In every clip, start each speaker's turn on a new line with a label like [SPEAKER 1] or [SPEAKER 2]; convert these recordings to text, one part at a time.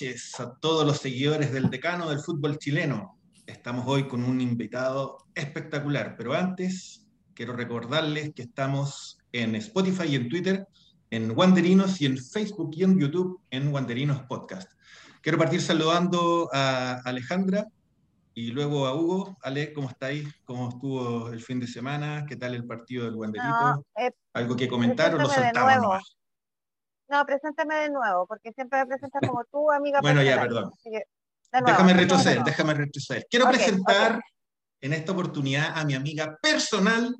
[SPEAKER 1] Noches a todos los seguidores del decano del fútbol chileno. Estamos hoy con un invitado espectacular, pero antes quiero recordarles que estamos en Spotify y en Twitter, en Wanderinos y en Facebook y en YouTube en Wanderinos Podcast. Quiero partir saludando a Alejandra y luego a Hugo. Ale, ¿cómo estáis? ¿Cómo estuvo el fin de semana? ¿Qué tal el partido del Wanderito?
[SPEAKER 2] eh,
[SPEAKER 1] ¿Algo que comentar o lo saltamos?
[SPEAKER 2] No, preséntame de nuevo, porque siempre me presentas como tú, amiga.
[SPEAKER 1] Bueno, ya, perdón.
[SPEAKER 2] Que,
[SPEAKER 1] Déjame retroceder, déjame retroceder. Quiero presentar en esta oportunidad a mi amiga personal,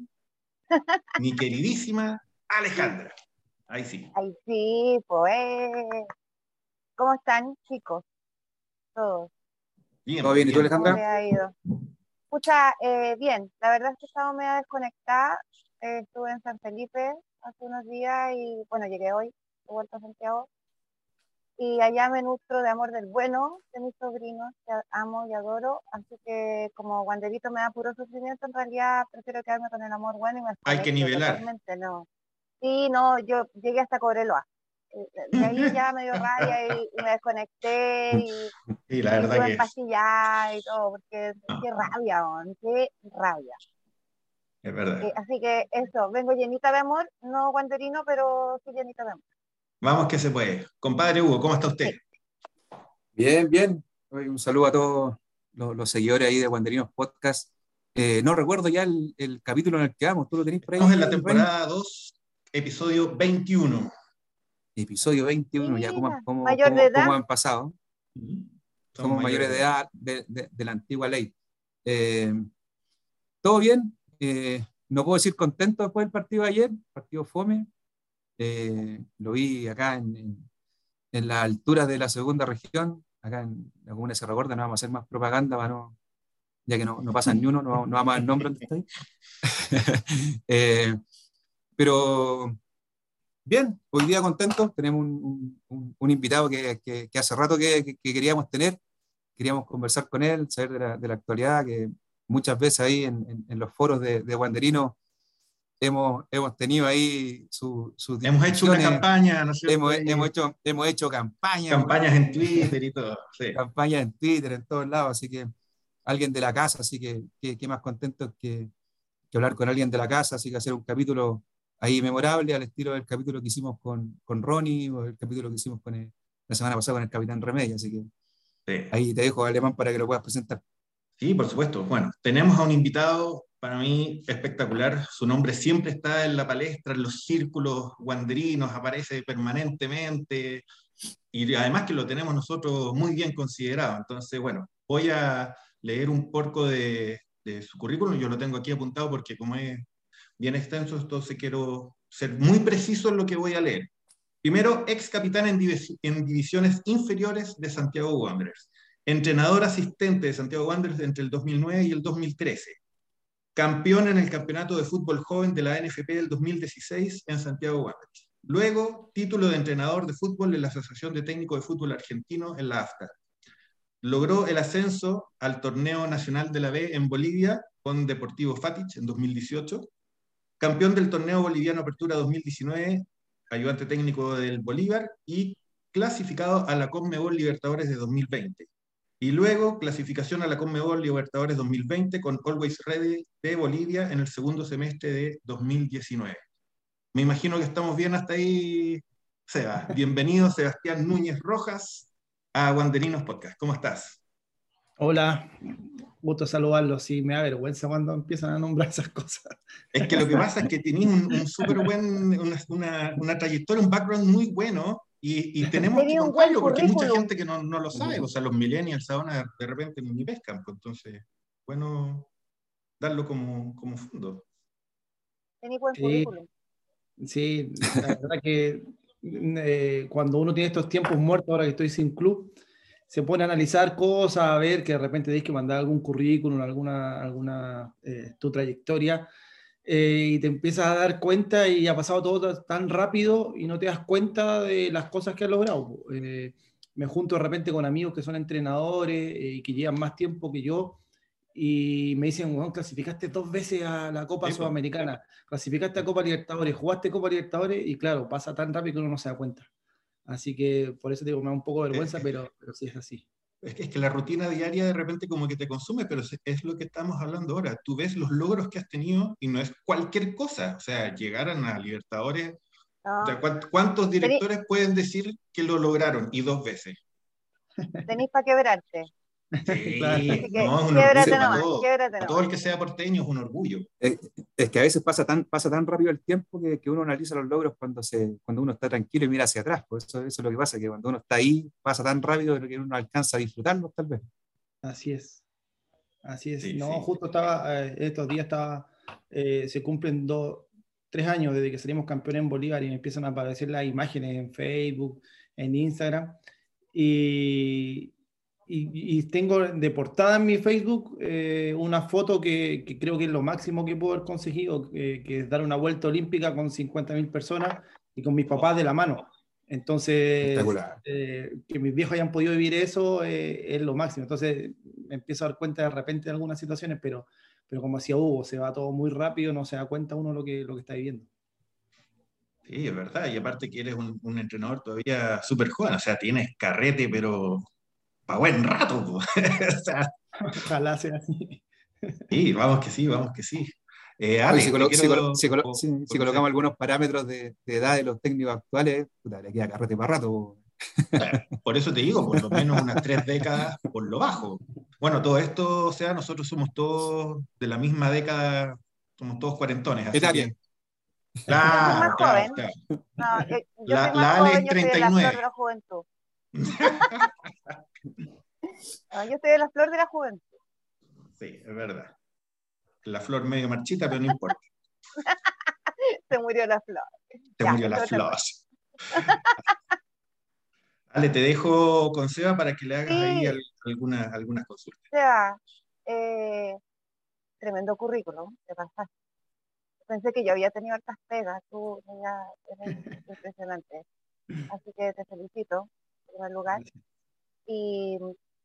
[SPEAKER 1] mi queridísima Alejandra. Ahí sí.
[SPEAKER 2] Ay, sí, pues. ¿Cómo están, chicos? Todos.
[SPEAKER 1] Bien,
[SPEAKER 3] ¿Todo bien? ¿Y tú,
[SPEAKER 1] bien.
[SPEAKER 2] ¿Cómo
[SPEAKER 3] Alejandra?
[SPEAKER 2] les ha ido? Escucha, eh, bien, la verdad es que estaba media desconectada. Eh, estuve en San Felipe hace unos días y, bueno, llegué hoy, vuelto a Santiago. Y allá me nutro de amor del bueno de mis sobrinos, que amo y adoro. Así que, como Wanderito me da puro sufrimiento, en realidad prefiero quedarme con el amor bueno y me
[SPEAKER 1] Hay que nivelar.
[SPEAKER 2] no. Sí, no, yo llegué hasta Cobreloa. Eh, De ahí ya me dio rabia y, y me desconecté y,
[SPEAKER 1] Sí, la verdad que
[SPEAKER 2] y todo, porque
[SPEAKER 1] Ah.
[SPEAKER 2] qué rabia, man, qué rabia.
[SPEAKER 1] es verdad.
[SPEAKER 2] Eh, así que eso, vengo llenita de amor, no guanterino, pero sí llenita de amor.
[SPEAKER 1] Vamos que se puede. Compadre Hugo, ¿cómo está usted?
[SPEAKER 3] Bien, bien. Un saludo a todos los, los seguidores ahí de Wanderinos Podcast. Eh, no recuerdo ya el, el capítulo en el que vamos. ¿Tú lo tenés por ahí?
[SPEAKER 1] Estamos en la temporada 2, episodio 21.
[SPEAKER 3] Episodio 21, ya cómo, cómo,
[SPEAKER 2] mayor
[SPEAKER 3] cómo-
[SPEAKER 2] de edad.
[SPEAKER 3] cómo han pasado.
[SPEAKER 1] Somos
[SPEAKER 3] Somos mayores de edad de, de- de la antigua ley. Eh, Todo bien. Eh, no puedo decir contento después del partido de ayer, partido Fome. Eh, lo vi acá en, en, en las alturas de la segunda región, acá en la comuna de Cerro Gorda. No vamos a hacer más propaganda, para no, ya que no, no pasan ni uno, no, no vamos a dar nombre. Eh, pero bien, hoy día contentos. Tenemos un, un- invitado que, que- que hace rato que, que- que queríamos tener. Queríamos conversar con él, saber de la, de la actualidad, que muchas veces ahí en, en- en los foros de, de Wanderino hemos, hemos tenido ahí su- sus
[SPEAKER 1] Hemos hecho una campaña, ¿no cierto?
[SPEAKER 3] hemos, hemos hecho, hemos hecho campañas,
[SPEAKER 1] campañas en Twitter y todo. sí.
[SPEAKER 3] campañas en Twitter, en todos lados, así que alguien de la casa, así que qué qué más contento que, que hablar con alguien de la casa, así que hacer un capítulo ahí memorable al estilo del capítulo que hicimos con, con Ronnie o el capítulo que hicimos con el- la semana pasada con el Capitán Remedio, así que
[SPEAKER 1] Sí.
[SPEAKER 3] ahí te dejo, Alemán, para que lo puedas presentar.
[SPEAKER 1] Sí, por supuesto. Bueno, tenemos a un invitado para mí espectacular. Su nombre siempre está en la palestra, en los círculos guanderinos, aparece permanentemente y además que lo tenemos nosotros muy bien considerado. Entonces, bueno, voy a leer un poco de, de su currículum. Yo lo tengo aquí apuntado porque como es bien extenso, entonces quiero ser muy preciso en lo que voy a leer. Primero, ex capitán en, divis- en divisiones inferiores de Santiago Wanderers entrenador asistente de Santiago Wanderers entre el 2009 y el 2013, campeón en el campeonato de fútbol joven de la NFP del 2016 en Santiago Wanderers. Luego, título de entrenador de fútbol en la Asociación de Técnicos de Fútbol Argentino en la AFTA. Logró el ascenso al torneo nacional de la B en Bolivia con Deportivo Fatich en 2018, campeón del torneo boliviano Apertura 2019, ayudante técnico del Bolívar y clasificado a la Conmebol Libertadores de 2020 y luego clasificación a la Conmebol Libertadores 2020 con Always Ready de Bolivia en el segundo semestre de 2019. Me imagino que estamos bien hasta ahí, Seba. Bienvenido, Sebastián Núñez Rojas, a Wanderinos Podcast. ¿Cómo estás?
[SPEAKER 4] Hola, gusto saludarlos. Sí, me da vergüenza cuando empiezan a nombrar esas cosas.
[SPEAKER 1] Es que lo que pasa es que tenías un, un súper buen, una, una, una trayectoria, un background muy bueno y, y tenemos que contarlo porque hay mucha gente que no, no lo sabe. O sea, los millennials ahora de repente ni pescan. pues, entonces, bueno, darlo como, como fondo.
[SPEAKER 2] Tenía buen
[SPEAKER 4] Sí.
[SPEAKER 2] currículum.
[SPEAKER 4] Sí, la verdad que eh, cuando uno tiene estos tiempos muertos, ahora que estoy sin club, se pone a analizar cosas, a ver que de repente tienes que mandar algún currículum, alguna, alguna eh, tu trayectoria, eh, y te empiezas a dar cuenta y ha pasado todo tan rápido y no te das cuenta de las cosas que has logrado. Eh, me junto de repente con amigos que son entrenadores eh, y que llevan más tiempo que yo y me dicen, bueno, clasificaste dos veces a la Copa
[SPEAKER 1] Sí.
[SPEAKER 4] Sudamericana, clasificaste a Copa Libertadores, jugaste Copa Libertadores y claro, pasa tan rápido que uno no se da cuenta. Así que por eso digo, me da un poco de vergüenza, pero, pero sí es así.
[SPEAKER 1] Es que, es que la rutina diaria de repente como que te consume, pero es, lo que estamos hablando ahora. Tú ves los logros que has tenido y no es cualquier cosa. O sea, llegaron a Libertadores.
[SPEAKER 2] No,
[SPEAKER 1] O sea, ¿cuánt- ¿Cuántos directores pueden decir que lo lograron? Y dos veces.
[SPEAKER 2] tenés para quebrarte.
[SPEAKER 1] Sí,
[SPEAKER 4] Claro.
[SPEAKER 2] Así que
[SPEAKER 1] no, es un
[SPEAKER 2] québrate
[SPEAKER 1] orgullo para
[SPEAKER 2] nomás,
[SPEAKER 1] todo. Para todo el que sea porteño es un orgullo.
[SPEAKER 3] Es que a veces pasa tan, pasa tan rápido el tiempo que, que uno analiza los logros cuando, se, cuando uno está tranquilo y mira hacia atrás. Por eso, eso es lo que pasa, que cuando uno está ahí pasa tan rápido que uno alcanza a disfrutarlo tal vez.
[SPEAKER 4] Así es. Así es.
[SPEAKER 1] Sí,
[SPEAKER 4] no,
[SPEAKER 1] sí.
[SPEAKER 4] justo estaba, eh, estos días estaba, eh, se cumplen dos, tres años desde que salimos campeones en Bolívar y me empiezan a aparecer las imágenes en Facebook, en Instagram. Y, y, y tengo de portada en mi Facebook eh, una foto que, que creo que es lo máximo que puedo haber conseguido, que, que es dar una vuelta olímpica con 50.000 personas y con mis papás de la mano. Entonces, eh, que mis viejos hayan podido vivir eso eh, es lo máximo. Entonces me empiezo a dar cuenta de repente de algunas situaciones, pero, pero como decía Hugo, se va todo muy rápido, no se da cuenta uno lo que, lo que está viviendo.
[SPEAKER 1] Sí, es verdad. Y aparte que eres un, un entrenador todavía súper joven. O sea, tienes carrete, pero para buen rato. po. o sea,
[SPEAKER 4] Ojalá sea así.
[SPEAKER 1] sí, vamos que sí, vamos que sí. Eh, Ale,
[SPEAKER 3] si, colo-
[SPEAKER 1] te
[SPEAKER 3] si
[SPEAKER 1] quiero-
[SPEAKER 3] colo- si colo-
[SPEAKER 1] po-
[SPEAKER 3] si- si
[SPEAKER 1] por-
[SPEAKER 3] colocamos algunos parámetros de, de edad de los técnicos actuales, puta, le queda carrete para rato.
[SPEAKER 1] Por eso te digo, por lo menos unas tres décadas por lo bajo. Bueno, todo esto, o sea, nosotros somos todos de la misma década, somos todos cuarentones. Así que, claro,
[SPEAKER 2] más
[SPEAKER 1] claro,
[SPEAKER 2] joven.
[SPEAKER 1] claro.
[SPEAKER 2] No, yo
[SPEAKER 1] La-
[SPEAKER 2] soy
[SPEAKER 1] la
[SPEAKER 2] más
[SPEAKER 1] Ale
[SPEAKER 2] joven,
[SPEAKER 1] es
[SPEAKER 2] yo soy de la
[SPEAKER 1] 39.
[SPEAKER 2] flor de la juventud. No, yo soy de la flor de la juventud.
[SPEAKER 1] Sí, es verdad. La flor medio marchita, pero no importa.
[SPEAKER 2] Se murió la flor. Ya,
[SPEAKER 1] murió la flor. Ale, te dejo con Seba para que le hagas
[SPEAKER 2] Sí.
[SPEAKER 1] ahí al- alguna- algunas consultas.
[SPEAKER 2] O sea, eh, tremendo currículum, te pasaste. Pensé que yo había tenido hartas pegas, tú ya eres impresionante. Así que te felicito, en primer lugar. Y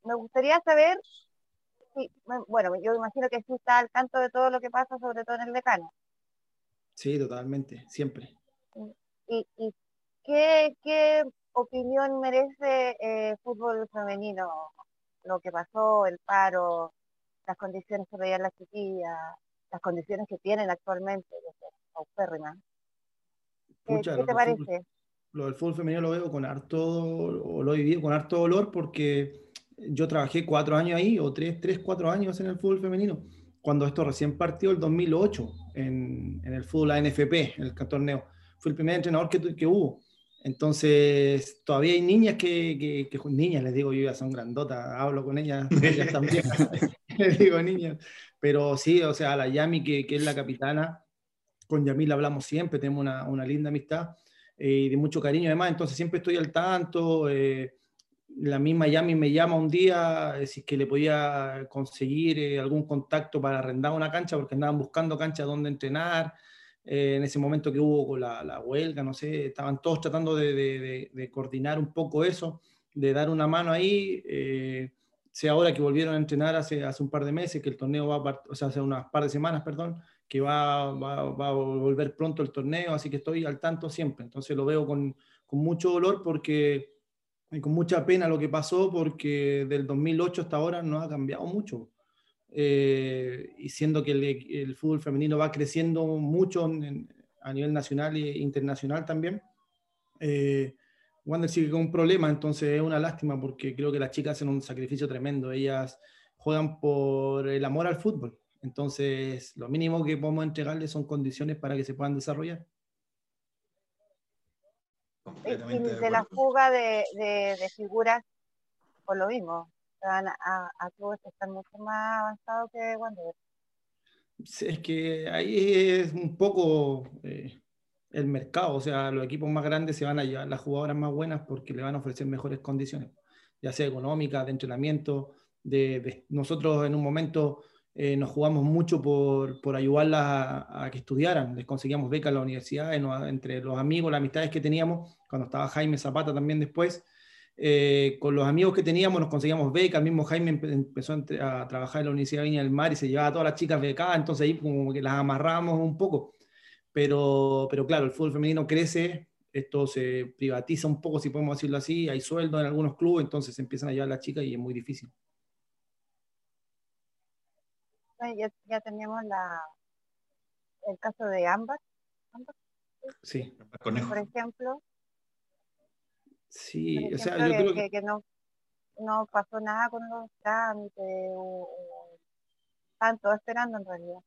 [SPEAKER 2] me gustaría saber, si, bueno, yo imagino que sí está al tanto de todo lo que pasa, sobre todo en el decano.
[SPEAKER 4] Sí, totalmente, siempre.
[SPEAKER 2] ¿Y, y qué, qué opinión merece eh, fútbol femenino? Lo que pasó, el paro, las condiciones que veían las chiquillas, las condiciones que tienen actualmente, que son. ¿Qué,
[SPEAKER 4] Pucha,
[SPEAKER 2] qué
[SPEAKER 4] lo
[SPEAKER 2] te
[SPEAKER 4] fútbol-
[SPEAKER 2] parece?
[SPEAKER 4] Lo del fútbol femenino lo veo con harto, o lo he vivido con harto dolor porque yo trabajé cuatro años ahí, o tres, tres, cuatro años en el fútbol femenino, cuando esto recién partió el 2008 en, en el fútbol ANFP, en el torneo. Fui el primer entrenador que, que hubo. Entonces, todavía hay niñas que, que, que- niñas, les digo, yo ya son grandotas, hablo con ellas, están viejas, les digo niñas. Pero sí, o sea, la Yami, que, que es la capitana, con Yamil hablamos siempre, tenemos una, una linda amistad eh, y de mucho cariño además, entonces siempre estoy al tanto. eh, la misma Yami me llama un día, eh, si es que le podía conseguir eh, algún contacto para arrendar una cancha, porque andaban buscando cancha donde entrenar. eh, en ese momento que hubo con la, la huelga, no sé, estaban todos tratando de, de- de- de coordinar un poco eso, de dar una mano ahí. sé ahora que volvieron a entrenar hace, hace un par de meses, que el torneo va a, o sea, hace unas par de semanas, perdón, que va, va, va a volver pronto el torneo, así que estoy al tanto siempre. Entonces lo veo con, con mucho dolor porque, y con mucha pena lo que pasó, porque del 2008 hasta ahora no ha cambiado mucho. Eh, y siendo que el, el fútbol femenino va creciendo mucho en- a nivel nacional e internacional también, eh, Wander sigue con un problema, entonces es una lástima porque creo que las chicas hacen un sacrificio tremendo. Ellas juegan por el amor al fútbol. Entonces, lo mínimo que podemos entregarles son condiciones para que se puedan desarrollar.
[SPEAKER 2] Y, de la fuga de, de, de figuras, por lo mismo, van a, a clubes que están mucho más avanzados que Wander.
[SPEAKER 4] Sí, Es que ahí es un poco eh, el mercado, o sea, los equipos más grandes se van a llevar las jugadoras más buenas porque le van a ofrecer mejores condiciones, ya sea económicas, de entrenamiento. De, de- nosotros en un momento eh, nos jugamos mucho por, por ayudarlas a, que estudiaran, les conseguíamos becas en la universidad, en- entre los amigos, las amistades que teníamos, cuando estaba Jaime Zapata también después, eh, con los amigos que teníamos nos conseguíamos becas, el mismo Jaime empe- empezó a trabajar en la Universidad de Viña del Mar y se llevaba a todas las chicas becadas, entonces ahí como que las amarramos un poco. Pero, pero claro, el fútbol femenino crece esto se privatiza un poco, si podemos decirlo así, hay sueldo en algunos clubes, entonces empiezan a llevar las chicas y es muy difícil.
[SPEAKER 2] Ya, ya tenemos la, el caso de Ámbar.
[SPEAKER 4] Sí.
[SPEAKER 2] Por ejemplo.
[SPEAKER 4] Sí,
[SPEAKER 2] o sea, yo creo que, que, no, no pasó nada con los trámites o, o están todos esperando en realidad.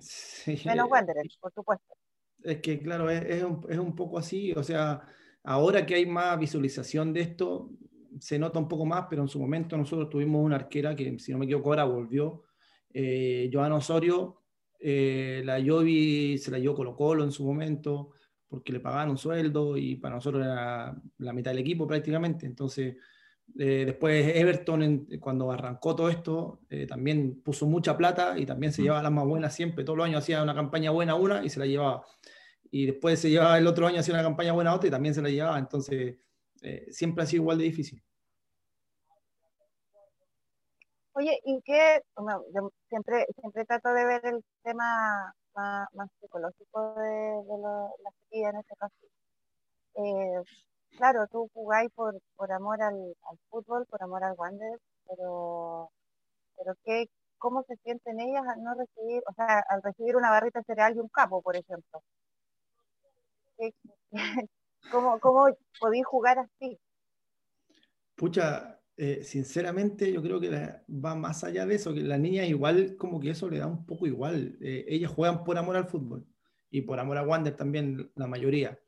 [SPEAKER 4] Sí.
[SPEAKER 2] Menos Wanderers, por supuesto.
[SPEAKER 4] Es que, claro, es, es, un, es, un, poco así. O sea, ahora que hay más visualización de esto, se nota un poco más, pero en su momento nosotros tuvimos una arquera que, si no me equivoco, ahora volvió. Eh, Joana Osorio, eh, la Jovi se la llevó Colo Colo en su momento, porque le pagaban un sueldo y para nosotros era la mitad del equipo prácticamente. Entonces, eh, después Everton, en, cuando arrancó todo esto, eh, también puso mucha plata y también se llevaba las más buenas siempre. Todos los años hacía una campaña buena una y se la llevaba. Y después se llevaba el otro año, hacía una campaña buena otra y también se la llevaba. Entonces, eh, siempre ha sido igual de difícil.
[SPEAKER 2] Oye, ¿y qué? Yo siempre, siempre trato de ver el tema más, más psicológico de, de lo, la sequía en este caso. Eh, claro, tú jugáis por, por amor al, fútbol, por amor al Wander, pero, pero ¿qué, ¿cómo se sienten ellas al no recibir, o sea, al recibir una barrita cereal y un capo, por ejemplo? ¿Cómo, cómo podéis jugar así?
[SPEAKER 4] Pucha, eh, sinceramente yo creo que la, va más allá de eso, que la niña igual como que eso le da un poco igual. Eh, ellas juegan por amor al fútbol y por amor a Wander también la mayoría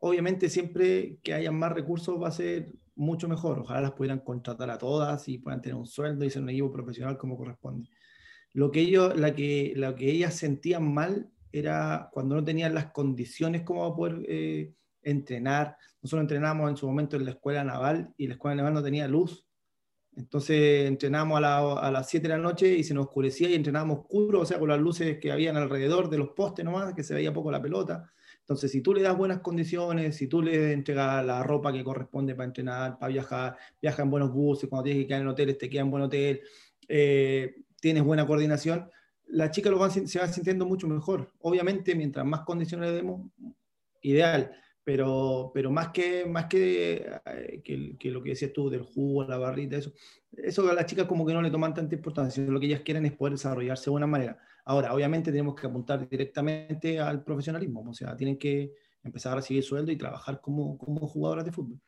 [SPEAKER 4] obviamente siempre que haya más recursos va a ser mucho mejor. Ojalá las pudieran contratar a todas y puedan tener un sueldo y ser un equipo profesional como corresponde. Lo que, ellos, la que, lo que ellas sentían mal era cuando no tenían las condiciones como poder eh, entrenar. Nosotros entrenamos en su momento en la escuela naval y la escuela naval no tenía luz. Entonces entrenamos a, la, a las 7 de la noche y se nos oscurecía y entrenábamos oscuro, o sea, con las luces que habían alrededor de los postes nomás, que se veía poco la pelota. Entonces, si tú le das buenas condiciones, si tú le entregas la ropa que corresponde para entrenar, para viajar, viaja en buenos buses, cuando tienes que quedar en hoteles, te queda en buen hotel, eh, tienes buena coordinación, la chica lo va, se va sintiendo mucho mejor. Obviamente, mientras más condiciones le demos, ideal, pero, pero más, que, más que, eh, que, que, lo que decías tú del jugo, la barrita, eso, eso a las chicas como que no le toman tanta importancia, lo que ellas quieren es poder desarrollarse de buena manera. Ahora, obviamente tenemos que apuntar directamente al profesionalismo, o sea, tienen que empezar a recibir sueldo y trabajar como, como jugadoras de fútbol.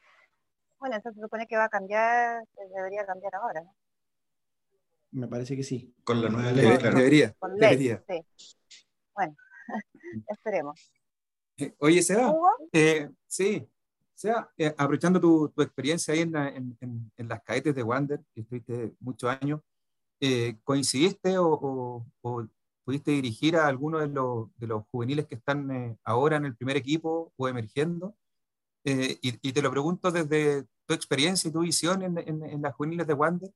[SPEAKER 2] Bueno, eso se supone que va a cambiar, debería cambiar ahora, ¿no?
[SPEAKER 4] Me parece que sí.
[SPEAKER 1] Con la nueva ley,
[SPEAKER 3] Debería.
[SPEAKER 2] Con
[SPEAKER 3] ley,
[SPEAKER 2] debería. Sí. Bueno, esperemos.
[SPEAKER 3] Eh, oye, Seba, eh, sí, Seba, eh, aprovechando tu, tu, experiencia ahí en, la, en, en, en, las cadetes de Wander, que estuviste muchos años, eh, ¿coincidiste o, o, o, pudiste dirigir a alguno de los, de los juveniles que están eh, ahora en el primer equipo o emergiendo? Eh, y, y, te lo pregunto desde tu experiencia y tu visión en, las juveniles de Wander,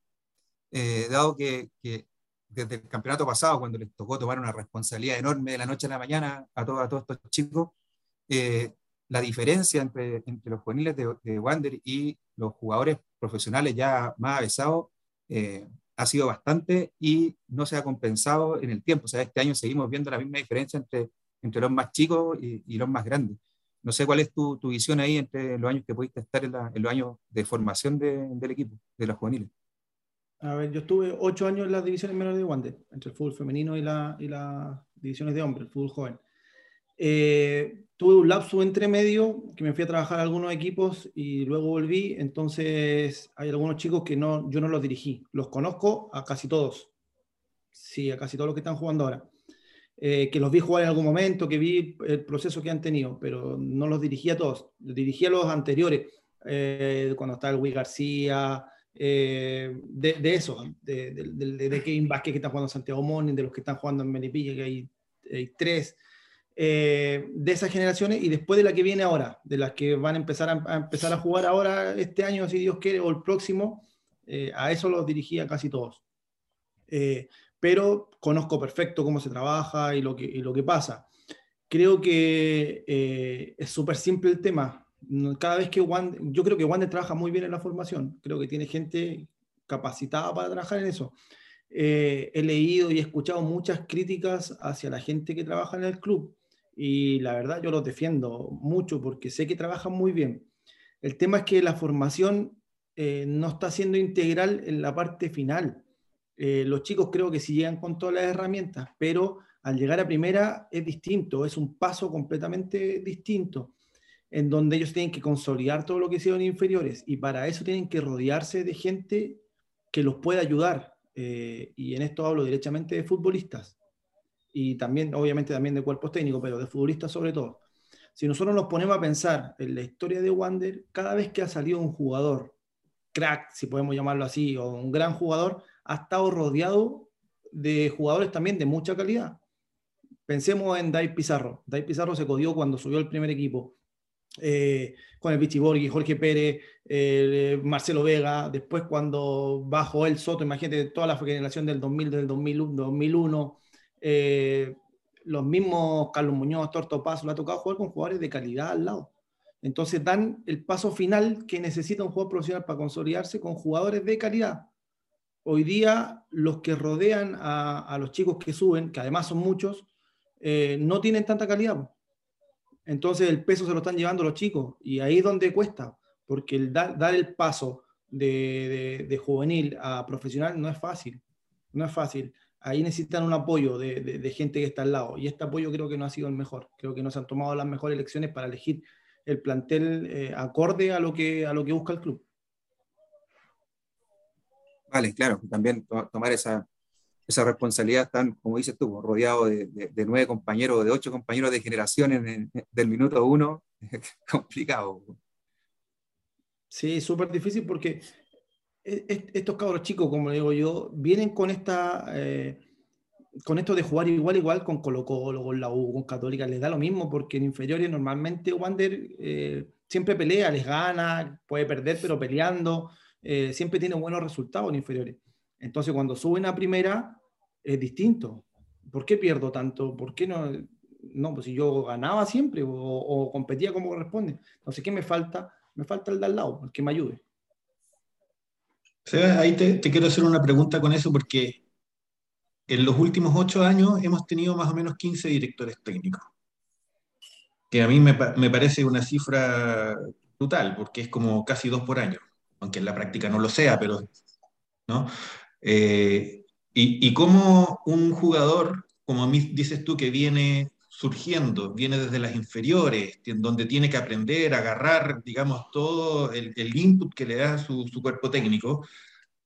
[SPEAKER 3] dado que, que, desde el campeonato pasado, cuando les tocó tomar una responsabilidad enorme de la noche a la mañana a, todo, a todos estos chicos, eh, la diferencia entre, entre, los juveniles de, de, Wander y los jugadores profesionales ya más avesados eh, ha sido bastante y no se ha compensado en el tiempo. O sea, este año seguimos viendo la misma diferencia entre, entre los más chicos y, y los más grandes. No sé cuál es tu, tu, visión ahí entre los años que pudiste estar en, la, en los años de formación de, del equipo, de los juveniles.
[SPEAKER 4] A ver, yo estuve ocho años en las divisiones menores de Wander, entre el fútbol femenino y, la, y las divisiones de hombres, el fútbol joven. Eh, tuve un lapso entre medio que me fui a trabajar a algunos equipos y luego volví. Entonces, hay algunos chicos que no, yo no los dirigí. Los conozco a casi todos. Sí, a casi todos los que están jugando ahora. Eh, que los vi jugar en algún momento, que vi el proceso que han tenido, pero no los dirigí a todos. Dirigí a los anteriores, eh, cuando estaba el Wii García, eh, de, de, eso, de, de, de, Kevin Vázquez que está jugando en Santiago Morning, de los que están jugando en Melipilla, que hay, hay tres eh, de esas generaciones y después de la que viene ahora, de las que van a empezar a, empezar a jugar ahora este año, si Dios quiere, o el próximo, eh, a eso los dirigía casi todos. Eh, pero conozco perfecto cómo se trabaja y lo que, pasa. Creo que es súper simple el tema. Cada vez que Wander, yo creo que Wander trabaja muy bien en la formación, creo que tiene gente capacitada para trabajar en eso. He leído y escuchado muchas críticas hacia la gente que trabaja en el club y la verdad yo los defiendo mucho porque sé que trabajan muy bien. El tema es que la formación eh, no está siendo integral en la parte final. Eh, los chicos creo que sí llegan con todas las herramientas, pero al llegar a primera es distinto, es un paso completamente distinto, en donde ellos tienen que consolidar todo lo que hicieron inferiores y para eso tienen que rodearse de gente que los pueda ayudar. Eh, y en esto hablo directamente de futbolistas y también, obviamente, también de cuerpos técnicos, pero de futbolistas sobre todo. Si nosotros nos ponemos a pensar en la historia de Wander, cada vez que ha salido un jugador, crack, si podemos llamarlo así, o un gran jugador, ha estado rodeado de jugadores también de mucha calidad. Pensemos en Dai Pizarro. Dai Pizarro se codió cuando subió al primer equipo. Eh, con el Borghi, Jorge Pérez, eh, Marcelo Vega, después cuando bajó el Soto, imagínate toda la generación del 2000, del 2001, 2001 eh, los mismos Carlos Muñoz, Torto Paso, le ha tocado jugar con jugadores de calidad al lado. Entonces dan el paso final que necesita un jugador profesional para consolidarse con jugadores de calidad. Hoy día los que rodean a, los chicos que suben, que además son muchos, eh, no tienen tanta calidad. Entonces el peso se lo están llevando los chicos y ahí es donde cuesta, porque el dar, el paso de, juvenil a profesional no es fácil, no es fácil. Ahí necesitan un apoyo de, gente que está al lado y este apoyo creo que no ha sido el mejor. Creo que no se han tomado las mejores elecciones para elegir el plantel eh, acorde a lo, que, a lo que busca el club.
[SPEAKER 3] Vale, claro, también tomar esa, esa responsabilidad tan, como dices tú, rodeado de, nueve compañeros, de ocho compañeros de generación del minuto uno, complicado.
[SPEAKER 4] Sí, súper difícil porque estos cabros chicos, como digo yo, vienen con esta... Eh, con esto de jugar igual igual con Colo Colo, con la U, con Católica, les da lo mismo porque en inferiores normalmente Wander eh, siempre pelea, les gana, puede perder pero peleando, eh, siempre tiene buenos resultados en inferiores. Entonces cuando suben a primera, es distinto. ¿Por qué pierdo tanto? ¿Por qué no? No, pues si yo ganaba siempre o, competía como corresponde. Entonces, ¿qué me falta? Me falta el de al lado, el que me ayude.
[SPEAKER 1] Ahí te, quiero hacer una pregunta con eso porque en los últimos ocho años hemos tenido más o menos 15 directores técnicos, que a mí me, me, parece una cifra brutal, porque es como casi dos por año, aunque en la práctica no lo sea, pero, ¿no? Eh, y, cómo un jugador, como dices tú, que viene surgiendo, viene desde las inferiores, donde tiene que aprender, agarrar, digamos, todo el, input que le da su, su, cuerpo técnico,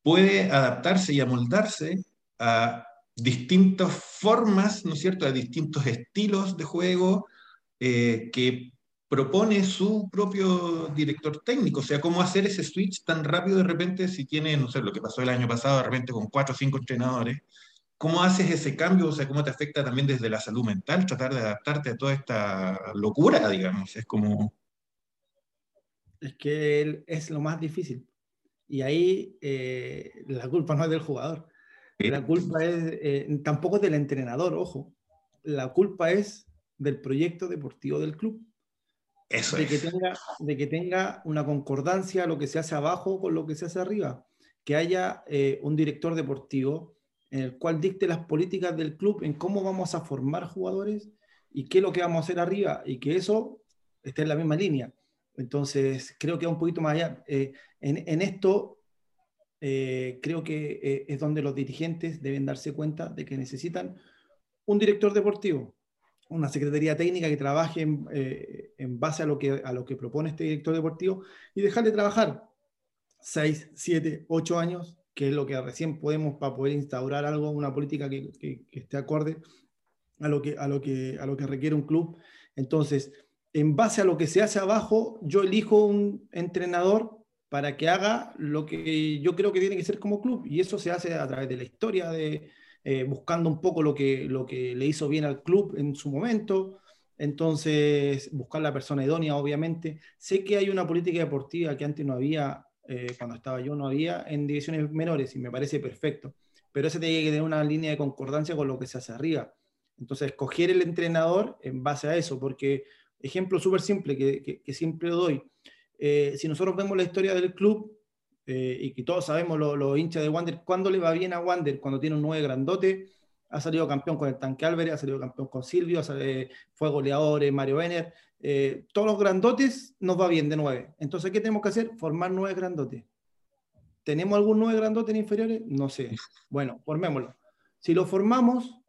[SPEAKER 1] puede adaptarse y amoldarse a distintas formas, ¿no es cierto?, a distintos estilos de juego eh, que propone su propio director técnico, o sea, cómo hacer ese switch tan rápido de repente si tiene, no sé, lo que pasó el año pasado, de repente con cuatro o cinco entrenadores, ¿cómo haces ese cambio? O sea, ¿cómo te afecta también desde la salud mental tratar de adaptarte a toda esta locura, digamos? Es como...
[SPEAKER 4] Es que es lo más difícil. Y ahí eh, la culpa no es del jugador. La culpa es, eh, tampoco es del entrenador, ojo. La culpa es del proyecto deportivo del club de, que tenga, de que tenga una concordancia lo que se hace abajo con lo que se hace arriba. Que haya eh, un director deportivo en el cual dicte las políticas del club en cómo vamos a formar jugadores y qué es lo que vamos a hacer arriba y que eso esté en la misma línea. Entonces, creo que va un poquito más allá. Eh, en, esto, eh, creo que es donde los dirigentes deben darse cuenta de que necesitan un director deportivo, una secretaría técnica que trabaje eh, en, base a lo, que, a lo que propone este director deportivo y dejarle trabajar 6, 7, 8 años, que es lo que recién podemos para poder instaurar algo, una política que, que, esté acorde a lo, que, a, lo que, a lo que requiere un club. Entonces, en base a lo que se hace abajo, yo elijo un entrenador para que haga lo que yo creo que tiene que ser como club. Y eso se hace a través de la historia de, eh, buscando un poco lo que, lo que le hizo bien al club en su momento. Entonces, buscar la persona idónea, obviamente. Sé que hay una política deportiva que antes no había, eh, cuando estaba yo, no había en divisiones menores y me parece perfecto. Pero ese tiene que tener una línea de concordancia con lo que se hace arriba. Entonces, escoger el entrenador en base a eso, porque ejemplo súper simple que, que, siempre doy. Eh, si nosotros vemos la historia del club, eh, y que todos sabemos los hinchas de Wander, cuando le va bien a Wander? Cuando tiene un 9 grandote, ha salido campeón con el Tanque Álvarez, ha salido campeón con Silvio, fue goleador en Mario Benner. Eh, todos los grandotes nos va bien de nueve. Entonces, ¿qué tenemos que hacer? Formar nueve grandotes. ¿Tenemos algún nueve grandotes en inferiores? No sé. Bueno, formémoslo. Si lo formamos,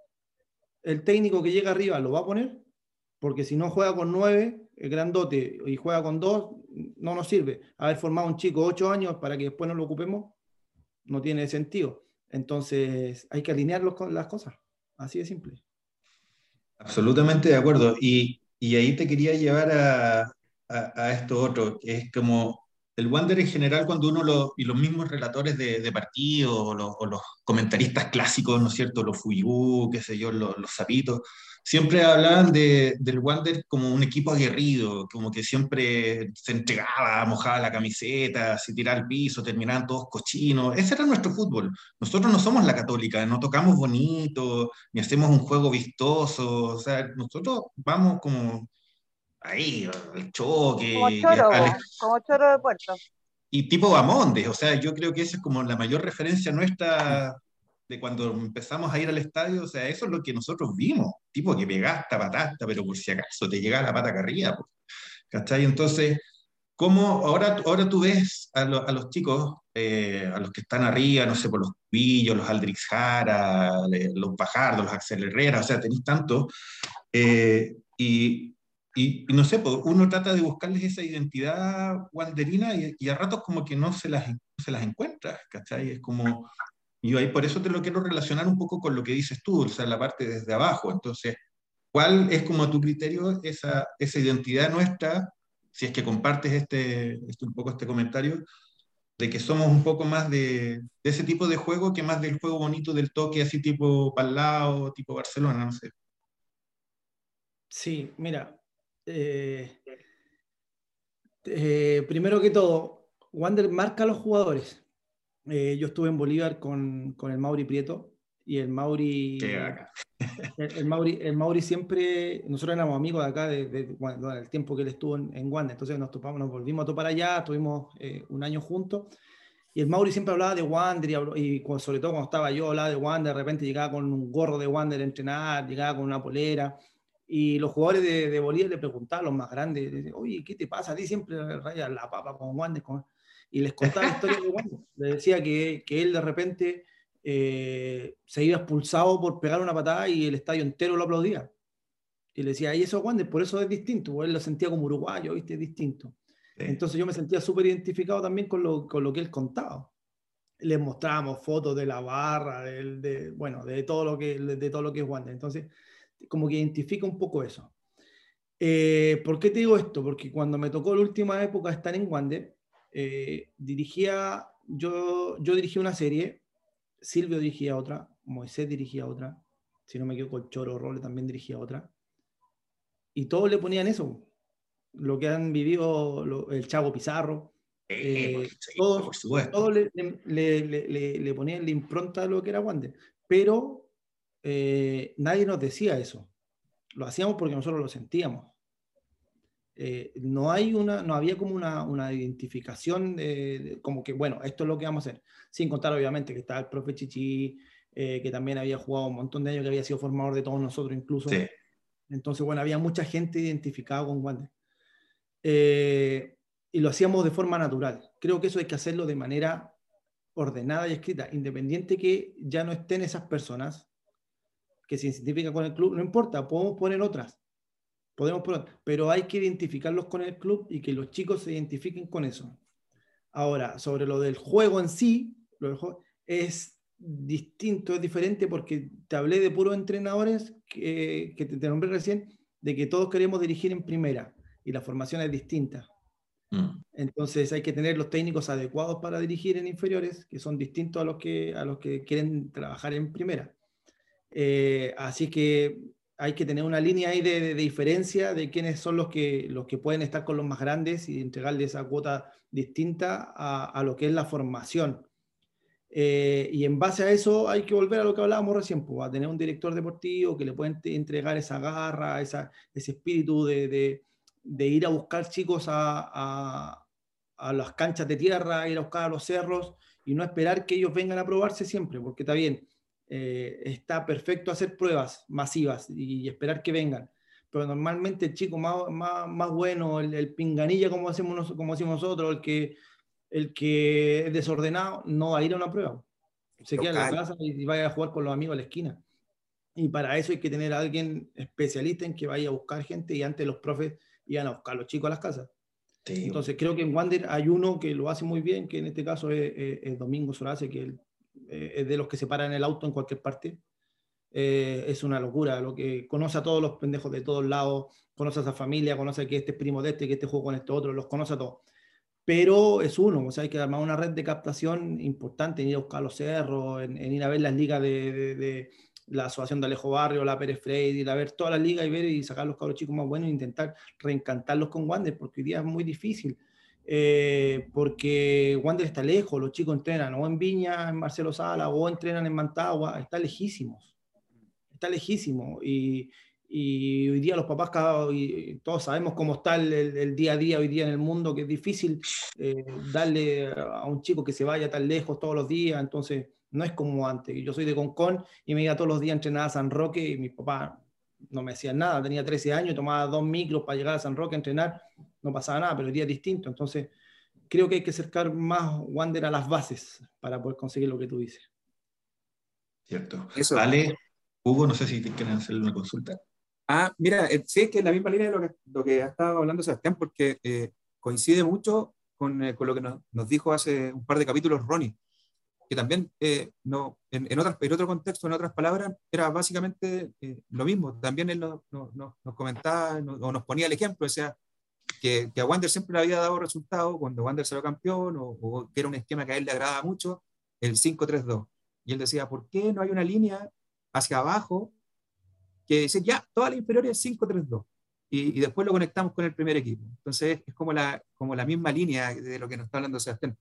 [SPEAKER 4] el técnico que llega arriba lo va a poner, porque si no juega con nueve, el grandote, y juega con dos, no nos sirve. Haber formado un chico ocho años para que después no lo ocupemos, no tiene sentido. Entonces hay que alinear las cosas. Así de simple.
[SPEAKER 1] Absolutamente de acuerdo. Y, ahí te quería llevar a, esto otro, que es como el Wander en general, cuando uno lo, y los mismos relatores de, de partidos, o, los comentaristas clásicos, ¿no es cierto? Los Fuyu, qué sé yo, los, los Zapitos, siempre hablaban de, del Wander como un equipo aguerrido, como que siempre se entregaba, mojaba la camiseta, se tiraba al piso, terminaban todos cochinos. Ese era nuestro fútbol. Nosotros no somos la católica, no tocamos bonito, ni hacemos un juego vistoso. O sea, nosotros vamos como ahí, al choque.
[SPEAKER 2] Como choro, como choro de puerto.
[SPEAKER 1] Y tipo Bamondes, o sea, yo creo que esa es como la mayor referencia nuestra de cuando empezamos a ir al estadio, o sea, eso es lo que nosotros vimos, tipo que pegaste patasta, pero por si acaso te llega la pata carrilla, ¿cachai? Entonces, ¿cómo ahora, ahora tú ves a, a los chicos, eh, a los que están arriba, no sé, por los Pillos, los Aldrix Jara, los Bajardos, los Axel Herrera, o sea, tenéis tanto, eh, y, y, no sé, uno trata de buscarles esa identidad wanderina y, y, a ratos como que no se las, se las encuentra, ¿cachai? Es como y ahí por eso te lo quiero relacionar un poco con lo que dices tú, o sea, la parte desde abajo. Entonces, ¿cuál es como a tu criterio esa, esa identidad nuestra, si es que compartes este, este, un poco este comentario, de que somos un poco más de, ese tipo de juego que más del juego bonito del toque, así tipo Palau, tipo Barcelona, no sé.
[SPEAKER 4] Sí, mira, eh, eh, primero que todo, Wander marca a los jugadores. Eh, yo estuve en Bolívar con, con, el Mauri Prieto y el Mauri, el, Mauri, el Mauri siempre, nosotros éramos amigos de acá de, el tiempo que él estuvo en, en Wanda, entonces nos topamos, nos volvimos a topar allá, estuvimos eh, un año juntos y el Mauri siempre hablaba de Wander y, y, sobre todo cuando estaba yo hablaba de Wander, de repente llegaba con un gorro de Wander a entrenar, llegaba con una polera y los jugadores de, de Bolívar le preguntaban, los más grandes, oye, ¿qué te pasa? A ti siempre rayas la papa con Wander, con y les contaba la historia de Wander. Le decía que, que, él de repente eh, se iba expulsado por pegar una patada y el estadio entero lo aplaudía. Y le decía, y eso Wander, por eso es distinto, él lo sentía como uruguayo, ¿viste? Es distinto. Entonces yo me sentía súper identificado también con lo, con lo que él contaba. Les mostrábamos fotos de la barra, de, de, bueno, de todo, lo que, de todo lo que es Wander. Entonces, como que identifica un poco eso. Eh, ¿Por qué te digo esto? Porque cuando me tocó la última época estar en Wander, eh, dirigía, yo, yo dirigía una serie, Silvio dirigía otra, Moisés dirigía otra, si no me equivoco, el Choro Role también dirigía otra, y todos le ponían eso, lo que han vivido el Chavo Pizarro, eh, todos, le, le, le, ponían la impronta de lo que era Wander, pero eh, nadie nos decía eso, lo hacíamos porque nosotros lo sentíamos. Eh, no, hay una, no había como una, una identificación de, como que, bueno, esto es lo que vamos a hacer. Sin contar, obviamente, que estaba el profe Chichi, eh, que también había jugado un montón de años, que había sido formador de todos nosotros incluso. Entonces, bueno, había mucha gente identificada con Wander. Eh, y lo hacíamos de forma natural. Creo que eso hay que hacerlo de manera ordenada y escrita, independiente que ya no estén esas personas que se identifican con el club, no importa, podemos poner otras podemos pero hay que identificarlos con el club y que los chicos se identifiquen con eso. Ahora, sobre lo del juego en sí, es distinto, es diferente porque te hablé de puros entrenadores que, que te, nombré recién, de que todos queremos dirigir en primera y la formación es distinta. Mm. Entonces hay que tener los técnicos adecuados para dirigir en inferiores, que son distintos a los que, a los que quieren trabajar en primera. Eh, así que hay que tener una línea ahí de, diferencia de quiénes son los que, los que pueden estar con los más grandes y entregarle esa cuota distinta a, lo que es la formación. Eh, y en base a eso hay que volver a lo que hablábamos recién, pues, a tener un director deportivo que le pueda entregar esa garra, esa, ese espíritu de, de, ir a buscar chicos a, a, las canchas de tierra, ir a buscar a los cerros y no esperar que ellos vengan a probarse siempre, porque está bien, eh, está perfecto hacer pruebas masivas y, esperar que vengan. Pero normalmente el chico más, más, más bueno, el, pinganilla, como, hacemos, como decimos nosotros, el que, el que es desordenado, no va a ir a una prueba. Se queda en la casa y, va a jugar con los amigos a la esquina. Y para eso hay que tener a alguien especialista en que vaya a buscar gente y antes los profes iban a buscar a los chicos a las casas. Entonces creo que en Wander hay uno que lo hace muy bien, que en este caso es, Domingo Sorace, que eh, es de los que se paran en el auto en cualquier parte. Eh, es una locura, lo que conoce a todos los pendejos de todos lados, conoce a esa familia, conoce que este es primo de este, que este juego con este otro, los conoce a todos. Pero es uno, o sea, hay que armar una red de captación importante, en ir a buscar los cerros, en, ir a ver las ligas de, la Asociación de Alejo Barrio, la Pérez Freire, ir a ver todas las ligas y ver y sacar los cabros chicos más buenos e intentar reencantarlos con Wander, porque hoy día es muy difícil. Eh, porque Wander está lejos, los chicos entrenan o en Viña, en Marcelo Sala, o entrenan en Mantagua, está lejísimos, está lejísimo. Y, y hoy día los papás, todos sabemos cómo está el, día a día hoy día en el mundo, que es difícil eh, darle a un chico que se vaya tan lejos todos los días, entonces no es como antes. Yo soy de Concón y me iba todos los días a entrenar a San Roque y mis papás no me hacían nada, tenía 13 años, tomaba dos micros para llegar a San Roque a entrenar, no pasaba nada, pero el día es distinto, entonces creo que hay que acercar más Wander a las bases para poder conseguir lo que tú dices.
[SPEAKER 1] Cierto. Eso. Vale, Hugo, no sé si te quieren hacerle una consulta.
[SPEAKER 3] Ah, mira, eh, sí, que es la misma línea de lo que, lo que ha estado hablando Sebastián, porque eh, coincide mucho con, eh, con lo que nos, nos, dijo hace un par de capítulos Ronnie, que también no, en, en, otras, en, otro contexto, en otras palabras, era básicamente lo mismo. También él nos, nos, comentaba o nos ponía el ejemplo, o sea, que, que, a Wander siempre le había dado resultado cuando Wander salió campeón o, o, que era un esquema que a él le agradaba mucho, el 5-3-2. Y él decía, ¿por qué no hay una línea hacia abajo que dice, ya, toda la inferior es 5-3-2. Y, y, después lo conectamos con el primer equipo. Entonces es como la, como la misma línea de lo que nos está hablando Sebastián.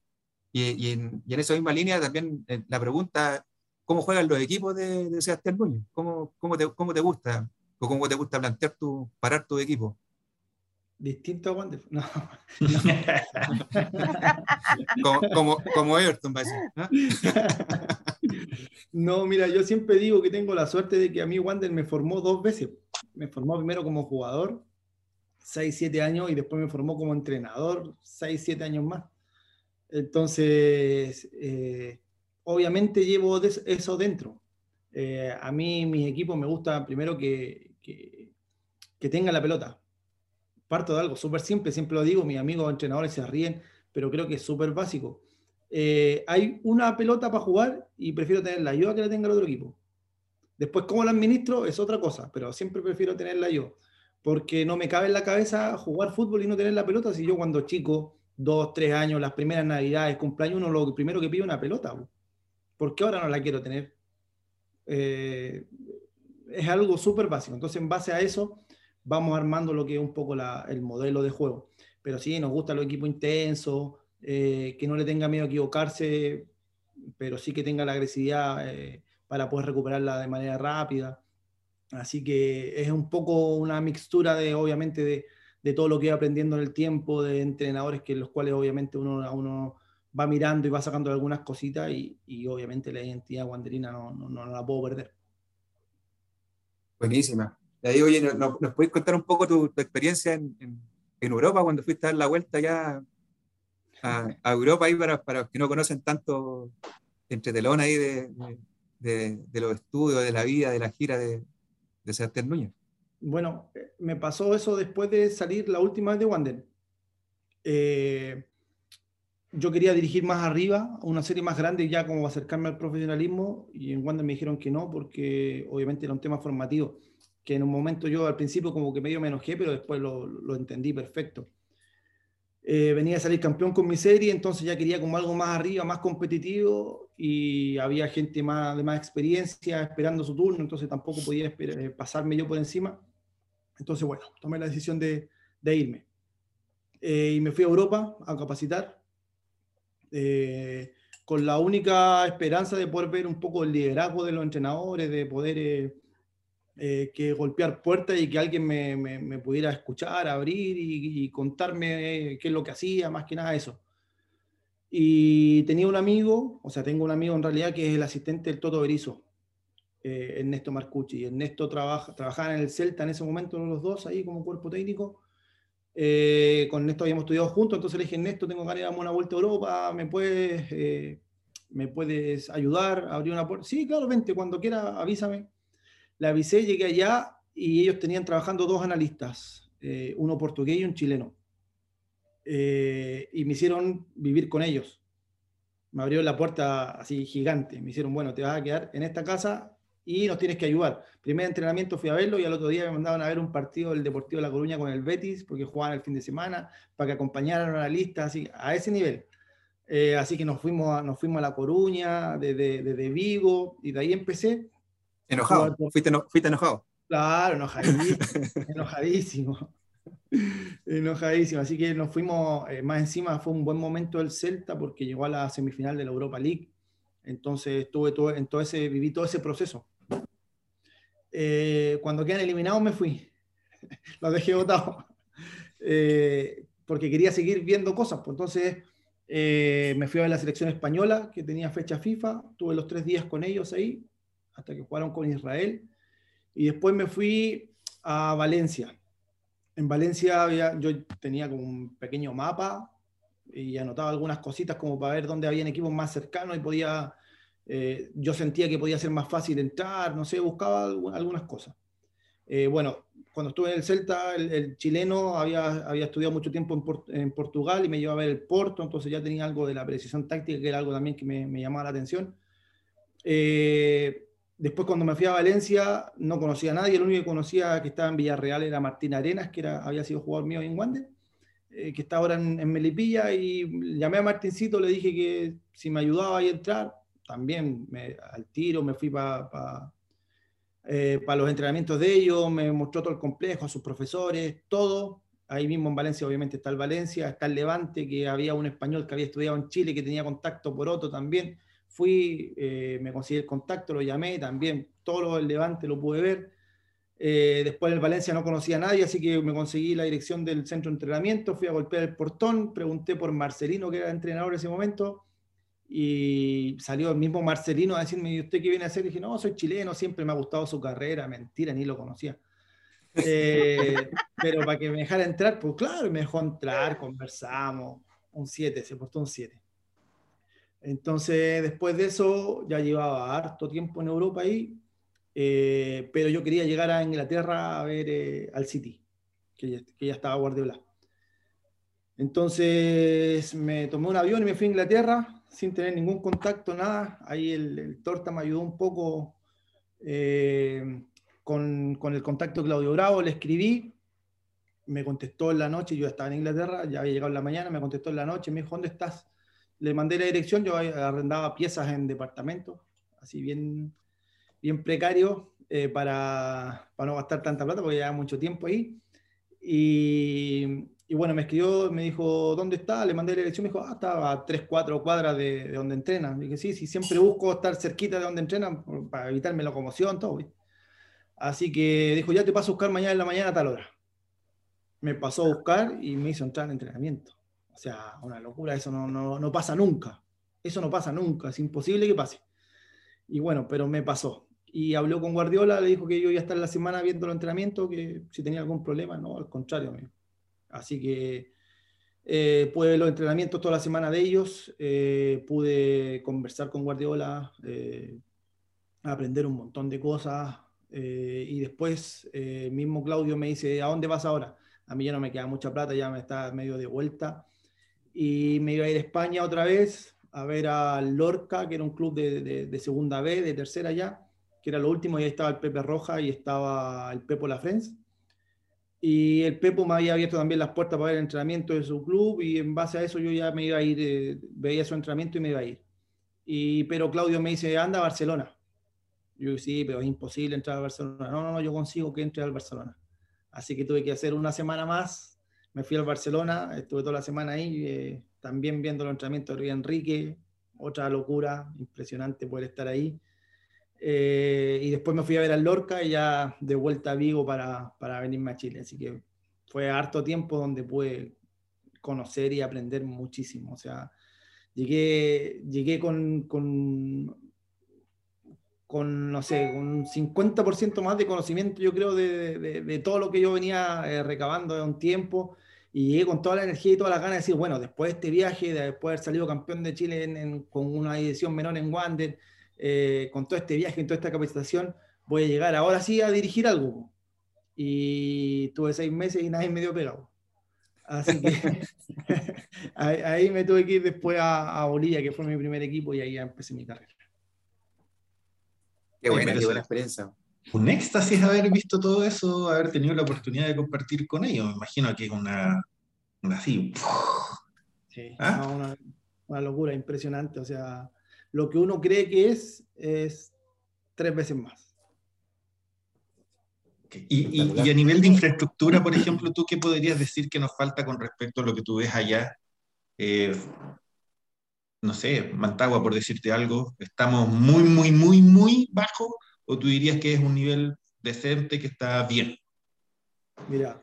[SPEAKER 3] Y, y, en, y en, esa misma línea también eh, la pregunta, ¿cómo juegan los equipos de, de Sebastián Núñez? ¿Cómo, cómo, te, ¿Cómo te gusta? ¿O cómo te gusta plantear tu, parar tu equipo?
[SPEAKER 4] Distinto a Wander. No.
[SPEAKER 3] como, como, como, Everton, va a decir. ¿no?
[SPEAKER 4] No, mira, yo siempre digo que tengo la suerte de que a mí Wander me formó dos veces. Me formó primero como jugador, 6, 7 años, y después me formó como entrenador, 6, 7 años más. Entonces, eh, obviamente llevo eso dentro. Eh, a mí, mis equipos, me gusta primero que, que, que tengan la pelota. Parto de algo súper simple, siempre lo digo, mis amigos entrenadores se ríen, pero creo que es súper básico eh, hay una pelota para jugar y prefiero tenerla yo a que la tenga el otro equipo. Después, cómo la administro es otra cosa, pero siempre prefiero tenerla yo, porque no me cabe en la cabeza jugar fútbol y no tener la pelota. Si yo cuando chico, dos, tres años, las primeras navidades, cumpleaños, uno lo primero que pide una pelota. ¿Por qué ahora no la quiero tener? Eh, es algo súper básico. Entonces, en base a eso, vamos armando lo que es un poco la, el modelo de juego. Pero sí, nos gusta los equipos intensos, eh, que no le tenga miedo a equivocarse, pero sí que tenga la agresividad eh, para poder recuperarla de manera rápida. Así que es un poco una mixtura de, obviamente, de, de todo lo que va aprendiendo en el tiempo, de entrenadores que los cuales obviamente uno, uno va mirando y va sacando algunas cositas y, obviamente la identidad guanderina no, no, la puedo perder.
[SPEAKER 3] Buenísima. Ahí, oye, ¿nos, ¿nos puedes contar un poco tu, experiencia en, en, Europa cuando fuiste a dar la vuelta ya a, Europa para, los que no conocen tanto entre telón ahí de, de, de, los estudios, de la vida, de la gira de, de Sebastián Núñez.
[SPEAKER 4] Bueno, eh, me pasó eso después de salir la última vez de Wander. Eh, yo quería dirigir más arriba, una serie más grande, ya como acercarme al profesionalismo, y en Wander me dijeron que no, porque obviamente era un tema formativo, que en un momento yo al principio como que medio me enojé, pero después lo, lo entendí perfecto. Eh, venía a salir campeón con mi serie, entonces ya quería como algo más arriba, más competitivo y había gente más, de más experiencia esperando su turno, entonces tampoco podía eh, pasarme yo por encima. Entonces, bueno, tomé la decisión de, de irme. Eh, y me fui a Europa a capacitar eh, con la única esperanza de poder ver un poco el liderazgo de los entrenadores, de poder eh, que golpear puertas y que alguien me, me, me pudiera escuchar, abrir y, y, contarme qué es lo que hacía, más que nada eso. Y tenía un amigo, o sea, tengo un amigo en realidad que es el asistente del Toto Berizo. Eh, Ernesto Marcucci. Ernesto trabaja, trabajaba en el Celta en ese momento, los dos ahí como cuerpo técnico. Eh, con Ernesto habíamos estudiado juntos, entonces le dije, Ernesto, tengo ganas de darme una vuelta a Europa, ¿me puedes, eh, ¿me puedes ayudar abrir una puerta? Sí, claro, vente, cuando quiera avísame. Le avisé, llegué allá y ellos tenían trabajando dos analistas, uno portugués y un chileno. y me hicieron vivir con ellos. Me abrieron la puerta así gigante. Me hicieron, bueno, te vas a quedar en esta casa y nos tienes que ayudar. Primer entrenamiento fui a verlo y al otro día me mandaban a ver un partido del Deportivo de La Coruña con el Betis, porque jugaban el fin de semana, para que acompañaran a la lista, así, a ese nivel. Eh, así que nos fuimos, a, nos fuimos a La Coruña, desde, desde Vigo, y de ahí empecé.
[SPEAKER 3] ¿Enojado? ¿Fuiste, ¿Fuiste, enojado?
[SPEAKER 4] Claro, enojadísimo. enojadísimo. enojadísimo. Así que nos fuimos, eh, más encima fue un buen momento del Celta porque llegó a la semifinal de la Europa League. Entonces estuve todo, en viví todo ese proceso. Eh, cuando quedan eliminados me fui. Los dejé votados. Eh, porque quería seguir viendo cosas. Pues entonces eh, me fui a ver la selección española, que tenía fecha FIFA. Tuve los tres días con ellos ahí, hasta que jugaron con Israel. Y después me fui a Valencia. En Valencia había, yo tenía como un pequeño mapa y anotaba algunas cositas como para ver dónde habían equipos más cercanos y podía eh, yo sentía que podía ser más fácil entrar, no sé, buscaba algunas cosas. Eh, bueno, cuando estuve en el Celta, el, chileno había, había, estudiado mucho tiempo en, Portugal y me llevaba a ver el Porto, entonces ya tenía algo de la precisión táctica, que era algo también que me, me llamaba la atención. Eh, después cuando me fui a Valencia no conocía a nadie, el único que conocía que estaba en Villarreal era Martín Arenas, que era, había sido jugador mío en Wander, que está ahora en, en, Melipilla, y llamé a Martincito, le dije que si me ayudaba a entrar, también me, al tiro, me fui para eh, los entrenamientos de ellos, me mostró todo el complejo, a sus profesores, todo. Ahí mismo en Valencia, obviamente, está el Valencia, está el Levante, que había un español que había estudiado en Chile, que tenía contacto por otro también. Fui, eh, me conseguí el contacto, lo llamé, también todo lo del Levante lo pude ver. Eh, después en el Valencia no conocía a nadie, así que me conseguí la dirección del centro de entrenamiento, fui a golpear el portón, pregunté por Marcelino, que era entrenador en ese momento, y salió el mismo Marcelino a decirme, ¿y usted qué viene a hacer? Y dije, no, soy chileno, siempre me ha gustado su carrera, mentira, ni lo conocía. Eh, pero para que me dejara entrar, pues claro, me dejó entrar, conversamos, un 7, se portó un 7. Entonces, después de eso, ya llevaba harto tiempo en Europa ahí, eh, pero yo quería llegar a Inglaterra a ver eh, al City, que ya, estaba Guardiola. Entonces, me tomé un avión y me fui a Inglaterra, sin tener ningún contacto, nada. Ahí el, Torta me ayudó un poco eh, con, con, el contacto de Claudio Bravo, le escribí, me contestó en la noche, yo estaba en Inglaterra, ya había llegado en la mañana, me contestó en la noche, me dijo, ¿dónde estás? Le mandé la dirección, yo arrendaba piezas en departamento, así bien, bien precario, eh, para, para no gastar tanta plata, porque llevaba mucho tiempo ahí. Y, y bueno, me escribió, me dijo, ¿dónde está? Le mandé la dirección, me dijo, ah, estaba a 3, 4 cuadras de, de donde entrena. dije, sí, sí, siempre busco estar cerquita de donde entrenan para evitarme locomoción, todo. Así que dijo, ya te paso a buscar mañana en la mañana a tal hora. Me pasó a buscar y me hizo entrar en entrenamiento. O sea, una locura, eso no, no, no pasa nunca. Eso no pasa nunca, es imposible que pase. Y bueno, pero me pasó. Y habló con Guardiola, le dijo que yo iba a estar la semana viendo el entrenamiento, que si tenía algún problema, no, al contrario, me Así que eh, pude ver los entrenamientos toda la semana de ellos, eh, pude conversar con Guardiola, eh, aprender un montón de cosas. y después mismo Claudio me dice, ¿a dónde vas ahora? A mí ya no me queda mucha plata, ya me está medio de vuelta. Y me iba a ir a España otra vez a ver al Lorca, que era un club de, de segunda B, de tercera ya, que era lo último, y ahí estaba el Pepe Roja y estaba el Pepo Lafrenz y el Pepo me había abierto también las puertas para ver el entrenamiento de su club y en base a eso yo ya me iba a ir, eh, veía su entrenamiento y me iba a ir. Y, pero Claudio me dice, anda a Barcelona. Yo sí, pero es imposible entrar a Barcelona. No, no, no, yo consigo que entre al Barcelona. Así que tuve que hacer una semana más. Me fui al Barcelona, estuve toda la semana ahí, eh, también viendo los entrenamientos de Enrique. Otra locura, impresionante poder estar ahí. Eh, y después me fui a ver al Lorca y ya de vuelta a Vigo para, para venirme a Chile. Así que fue harto tiempo donde pude conocer y aprender muchísimo. O sea, llegué, llegué con, con, con, no sé, con un 50% más de conocimiento, yo creo, de, de, de, todo lo que yo venía eh, recabando de un tiempo. Y llegué con toda la energía y todas las ganas de decir, bueno, después de este viaje, de después de haber salido campeón de Chile en, con una edición menor en Wander, eh, con todo este viaje, y toda esta capacitación, voy a llegar ahora sí a dirigir algo. Y tuve seis meses y nadie me dio pegado. Así que ahí, me tuve que ir después a, a, Bolivia, que fue mi primer equipo, y ahí ya empecé mi carrera.
[SPEAKER 3] Qué buena, qué buena experiencia.
[SPEAKER 1] Un éxtasis haber visto todo eso, haber tenido la oportunidad de compartir con ellos. Me imagino que es una, una así.
[SPEAKER 4] Sí, ¿Ah? una, una locura impresionante. O sea, lo que uno cree que es, es tres veces más.
[SPEAKER 1] Y, y, y, a nivel de infraestructura, por ejemplo, ¿tú qué podrías decir que nos falta con respecto a lo que tú ves allá? Eh, no sé, Mantagua, por decirte algo, ¿estamos muy, muy, muy, muy bajo? ¿O tú dirías que es un nivel decente, que está bien?
[SPEAKER 4] Mira,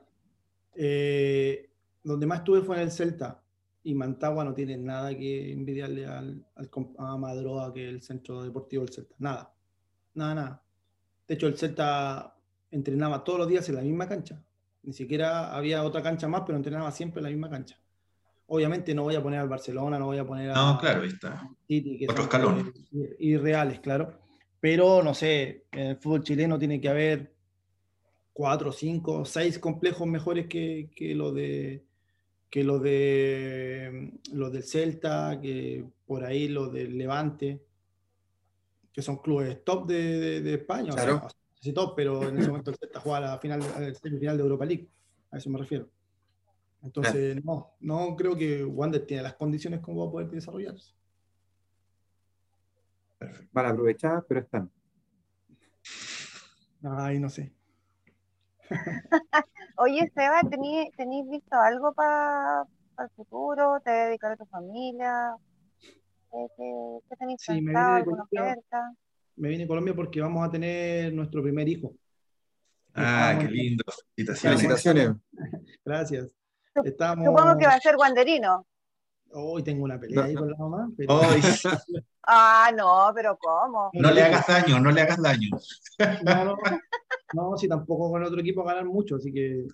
[SPEAKER 4] eh, donde más estuve fue en el Celta, y Mantagua no tiene nada que envidiarle al, al, a Madroa, que es el centro deportivo del Celta. Nada, nada, nada. De hecho, el Celta entrenaba todos los días en la misma cancha. Ni siquiera había otra cancha más, pero entrenaba siempre en la misma cancha. Obviamente no voy a poner al Barcelona, no voy a poner a...
[SPEAKER 1] No, claro, está.
[SPEAKER 4] City, que
[SPEAKER 1] Otro escalón.
[SPEAKER 4] Irreales, claro. Pero, no sé, en el fútbol chileno tiene que haber cuatro, cinco, seis complejos mejores que, que los de que los de los del Celta, que por ahí los del Levante, que son clubes top de, de, de España.
[SPEAKER 3] Claro.
[SPEAKER 4] O sea, casi top, pero en ese momento el Celta juega la final, la semifinal de Europa League. A eso me refiero. Entonces, no, no creo que Wander tiene las condiciones como va a poder desarrollarse.
[SPEAKER 3] Perfecto. Mal aprovechadas, pero están.
[SPEAKER 4] Ay, no sé.
[SPEAKER 2] Oye, Seba, ¿tenéis visto algo para pa el futuro? ¿Te dedicar a tu familia? ¿Qué, qué, qué tenéis
[SPEAKER 4] Sí, me
[SPEAKER 2] pensado?
[SPEAKER 4] vine de
[SPEAKER 2] ¿Alguna
[SPEAKER 4] Colombia.
[SPEAKER 2] oferta?
[SPEAKER 4] Me vine a Colombia porque vamos a tener nuestro primer hijo.
[SPEAKER 1] Ah,
[SPEAKER 4] Estamos-
[SPEAKER 1] qué lindo. Felicitaciones.
[SPEAKER 3] Felicitaciones.
[SPEAKER 4] Gracias. Estamos...
[SPEAKER 2] Supongo que va a ser guanderino.
[SPEAKER 4] Hoy tengo una pelea ahí
[SPEAKER 3] No,
[SPEAKER 4] con la mamá. pero-
[SPEAKER 2] Ah, no, pero ¿cómo?
[SPEAKER 1] no le hagas daño, no le hagas daño.
[SPEAKER 4] No, si tampoco con otro equipo ganan mucho, así que.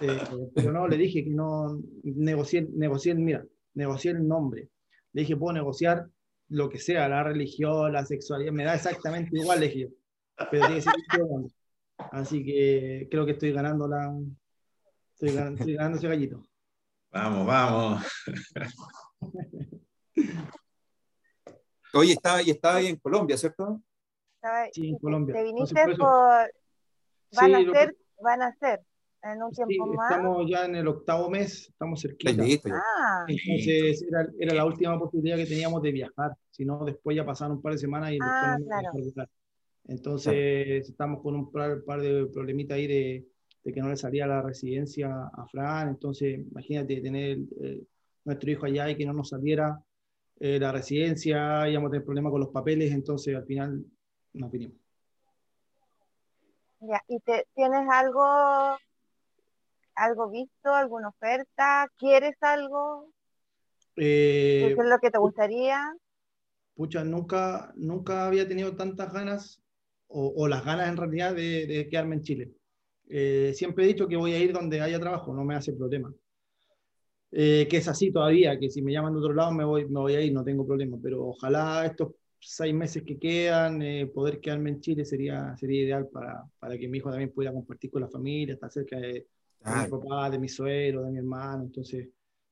[SPEAKER 4] eh, pero no, le dije que no. Negocié, negocié, mira, negocié el nombre. Le dije, puedo negociar lo que sea, la religión, la sexualidad, me da exactamente igual, le dije. Pero tiene que ser. Así que creo que estoy ganando la. Estoy ganando, estoy ganando ese gallito.
[SPEAKER 1] Vamos, vamos.
[SPEAKER 3] Oye, estaba, y estaba ahí en Colombia, ¿cierto?
[SPEAKER 4] Sí, en Colombia.
[SPEAKER 2] Te viniste
[SPEAKER 4] por...
[SPEAKER 2] Van a
[SPEAKER 4] Sí, lo-
[SPEAKER 2] ser, van a ser en un
[SPEAKER 4] Sí,
[SPEAKER 2] tiempo más.
[SPEAKER 4] estamos ya en el octavo mes, estamos cerquita.
[SPEAKER 2] Ah,
[SPEAKER 4] Entonces era, era la última posibilidad que teníamos de viajar, si no después ya pasaron un par de semanas y
[SPEAKER 2] Ah,
[SPEAKER 4] no
[SPEAKER 2] claro.
[SPEAKER 4] Entonces estamos con un par, par de problemitas ahí de, de que no le salía la residencia a Fran, entonces imagínate tener eh, nuestro hijo allá y que no nos saliera eh, la residencia, íbamos a tener problemas con los papeles, entonces al final nos vinimos.
[SPEAKER 2] Ya. ¿Y te, tienes algo, algo visto, alguna oferta? ¿Quieres algo?
[SPEAKER 4] Eh,
[SPEAKER 2] ¿Qué es lo que te gustaría?
[SPEAKER 4] pucha, nunca, nunca había tenido tantas ganas, o, o las ganas en realidad, de, de quedarme en Chile. Eh, siempre he dicho que voy a ir donde haya trabajo, no me hace problema. Eh, que es así todavía, que si me llaman de otro lado me voy, me voy a ir, no tengo problema, pero ojalá estos seis meses que quedan, eh, poder quedarme en Chile sería, sería ideal para, para que mi hijo también pudiera compartir con la familia, estar cerca de, de mi papá, de mi suegro, de mi hermano, entonces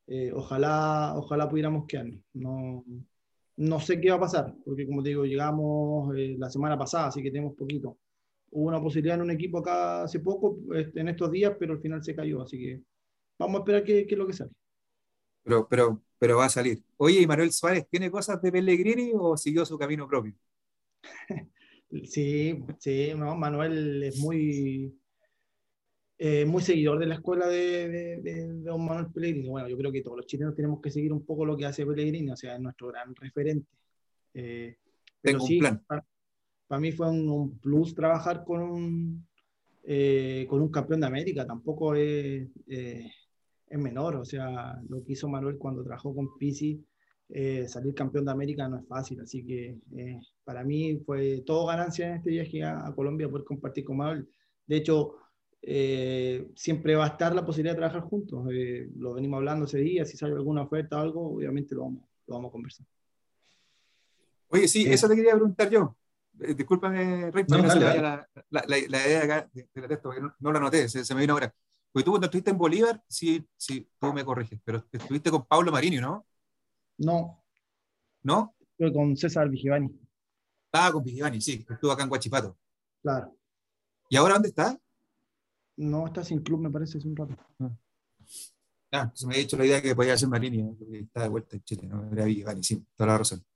[SPEAKER 4] eh, ojalá, ojalá pudiéramos quedarnos. No, no sé qué va a pasar, porque como te digo, llegamos eh, la semana pasada, así que tenemos poquito. Hubo una posibilidad en un equipo acá hace poco, este, en estos días, pero al final se cayó, así que vamos a esperar qué es lo que sale.
[SPEAKER 3] Pero, pero, pero va a salir. Oye, ¿y Manuel Suárez tiene cosas de Pellegrini o siguió su camino propio?
[SPEAKER 4] Sí, sí, no, Manuel es muy, eh, muy seguidor de la escuela de, de, don Manuel Pellegrini. Bueno, yo creo que todos los chilenos tenemos que seguir un poco lo que hace Pellegrini, o sea, es nuestro gran referente. Eh, pero
[SPEAKER 3] Tengo un
[SPEAKER 4] sí,
[SPEAKER 3] plan.
[SPEAKER 4] para, para mí fue un, un plus trabajar con un, eh, con un campeón de América, tampoco es, es menor, o sea, lo que hizo Manuel cuando trabajó con Pisi eh, salir campeón de América no es fácil, así que eh, para mí fue todo ganancia en este viaje a, a Colombia poder compartir con Manuel. De hecho, eh, siempre va a estar la posibilidad de trabajar juntos. lo venimos hablando ese día, si sale alguna oferta o algo, obviamente lo vamos, lo vamos a conversar.
[SPEAKER 3] Oye, sí, eso te quería preguntar yo. discúlpame, Rey, no, la, la, la, idea acá de, la texto, porque no, la noté, se, se, me vino ahora. Porque tú cuando estuviste en Bolívar, sí, sí, tú me corriges, pero estuviste con Pablo Marini, ¿no?
[SPEAKER 4] No.
[SPEAKER 3] ¿No?
[SPEAKER 4] Estuve con César Vigivani.
[SPEAKER 3] Ah, con Vigivani, sí, estuvo acá en Guachipato.
[SPEAKER 4] Claro.
[SPEAKER 3] ¿Y ahora dónde está?
[SPEAKER 4] No, está sin club, me parece, hace un rato.
[SPEAKER 3] Ah, ah se me ha dicho la idea que podía ser Marini, ¿eh? porque está de vuelta en Chile, ¿no? Era Vigivani, sí, toda la razón.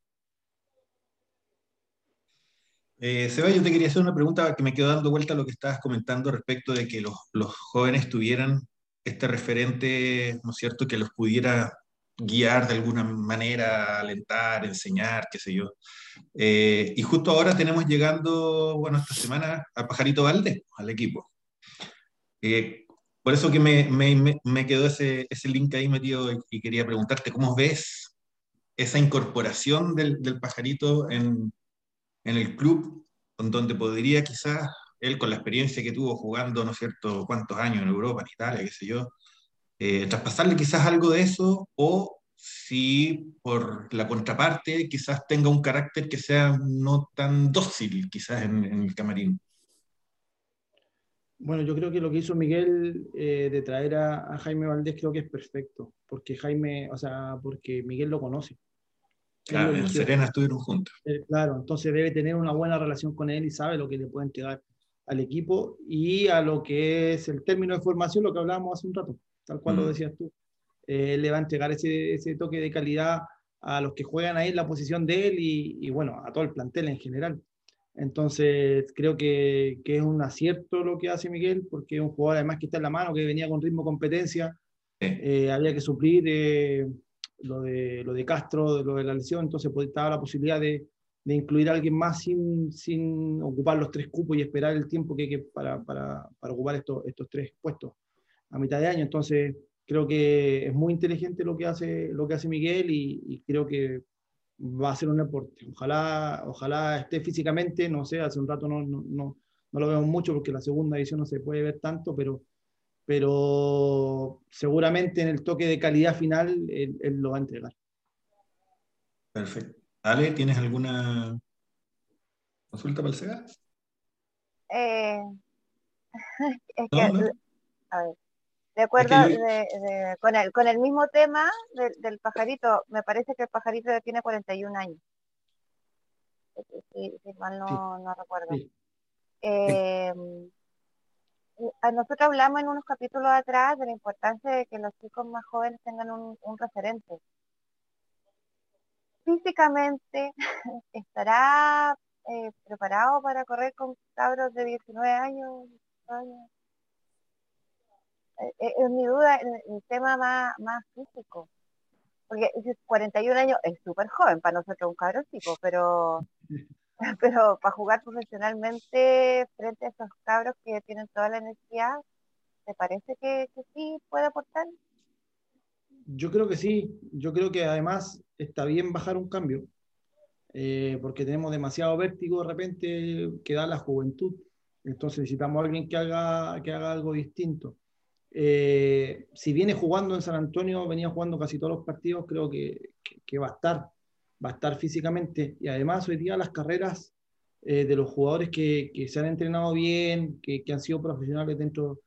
[SPEAKER 1] Eh, Seba, yo te quería hacer una pregunta que me quedó dando vuelta a lo que estabas comentando respecto de que los, los jóvenes tuvieran este referente, ¿no es cierto?, que los pudiera guiar de alguna manera, alentar, enseñar, qué sé yo. Eh, y justo ahora tenemos llegando, bueno, esta semana a Pajarito Valde, al equipo. Eh, por eso que me, me, me quedó ese, ese, link ahí metido y, quería preguntarte, ¿cómo ves esa incorporación del, del pajarito en, en, el club, donde podría quizás él con la experiencia que tuvo jugando, ¿no cierto?, cuántos años en Europa, en Italia, qué sé yo, eh, traspasarle quizás algo de eso o si por la contraparte quizás tenga un carácter que sea no tan dócil quizás en, el camarín.
[SPEAKER 4] Bueno, yo creo que lo que hizo Miguel eh, de traer a, Jaime Valdés creo que es perfecto, porque Jaime, o sea, porque Miguel lo conoce.
[SPEAKER 1] Claro, en Serena estuvieron juntos.
[SPEAKER 4] Eh, claro, entonces debe tener una buena relación con él y sabe lo que le puede entregar al equipo y a lo que es el término de formación, lo que hablábamos hace un rato tal cual lo decías tú. Eh, le va a entregar ese, ese, toque de calidad a los que juegan ahí en la posición de él y, y bueno, a todo el plantel en general. Entonces, creo que, que, es un acierto lo que hace Miguel, porque es un jugador además que está en la mano, que venía con ritmo competencia. Eh, había que suplir eh, lo, de, lo de Castro, lo de la lesión, entonces pues, estaba la posibilidad de, de, incluir a alguien más sin, sin ocupar los tres cupos y esperar el tiempo que que para, para, para ocupar estos, estos tres puestos a mitad de año. Entonces, creo que es muy inteligente lo que hace, lo que hace Miguel y, creo que va a ser un deporte. Ojalá, ojalá esté físicamente, no sé, hace un rato no, no, no, no lo vemos mucho porque la segunda edición no se puede ver tanto, pero, pero seguramente en el toque de calidad final él, lo va a entregar.
[SPEAKER 1] Perfecto. Ale, ¿tienes alguna consulta para el SEGA?
[SPEAKER 2] Eh, es que, a ver, de acuerdo con, el, con el mismo tema del pajarito, me parece que el pajarito ya tiene 41 años. Si, mal no, recuerdo. Eh, nosotros hablamos en unos capítulos atrás de la importancia de que los chicos más jóvenes tengan un, referente. Físicamente, ¿estará eh, preparado para correr con cabros de 19 años? años? es, mi duda el tema más, más físico. Porque 41 años es súper joven para nosotros un cabrón chico, pero, pero para jugar profesionalmente frente a esos cabros que tienen toda la energía, ¿te parece que, sí puede aportar?
[SPEAKER 4] Yo creo que sí, yo creo que además está bien bajar un cambio, eh, porque tenemos demasiado vértigo de repente que da la juventud, entonces necesitamos a alguien que haga, que haga algo distinto. Eh, si viene jugando en San Antonio, venía jugando casi todos los partidos, creo que, que, va a estar, va a estar físicamente. Y además hoy día las carreras eh, de los jugadores que, que, se han entrenado bien, que, que, han sido profesionales dentro,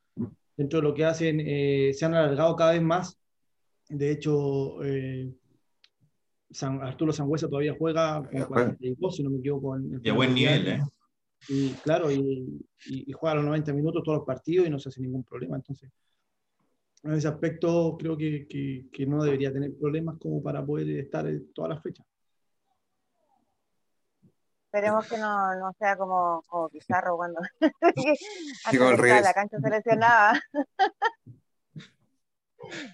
[SPEAKER 4] dentro de lo que hacen, eh, se han alargado cada vez más. De hecho, San, Arturo Sangüesa todavía juega con 42, si no me equivoco.
[SPEAKER 1] Y a buen nivel, ¿eh?
[SPEAKER 4] Y claro, y, y, y, juega los 90 minutos todos los partidos y no se hace ningún problema. Entonces, en ese aspecto creo que, que, no debería tener problemas como para poder estar todas las fechas.
[SPEAKER 2] Esperemos que no, no sea como, como Pizarro cuando la cancha seleccionada.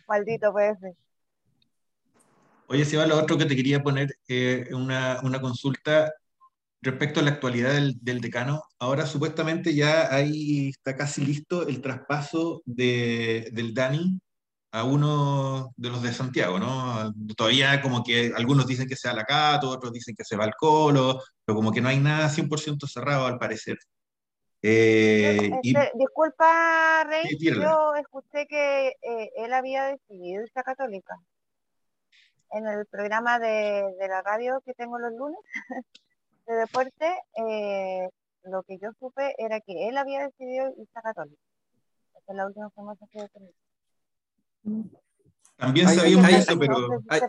[SPEAKER 2] Maldito puede ser.
[SPEAKER 1] Oye, va lo otro que te quería poner, eh, una, una consulta respecto a la actualidad del, decano, ahora supuestamente ya ahí está casi listo el traspaso de, del Dani a uno de los de Santiago, ¿no? Todavía como que algunos dicen que sea la Cato, otros dicen que se va al Colo, pero como que no hay nada 100% cerrado al parecer.
[SPEAKER 2] Eh, este, disculpa, Rey, yo escuché que eh, él había decidido irse a Católica. En el programa de, la radio que tengo los lunes de deporte, eh, lo que yo supe era que él había decidido irse a Católica. Esa es la última información que he tenido.
[SPEAKER 1] También sabíamos eso, pero
[SPEAKER 3] hay,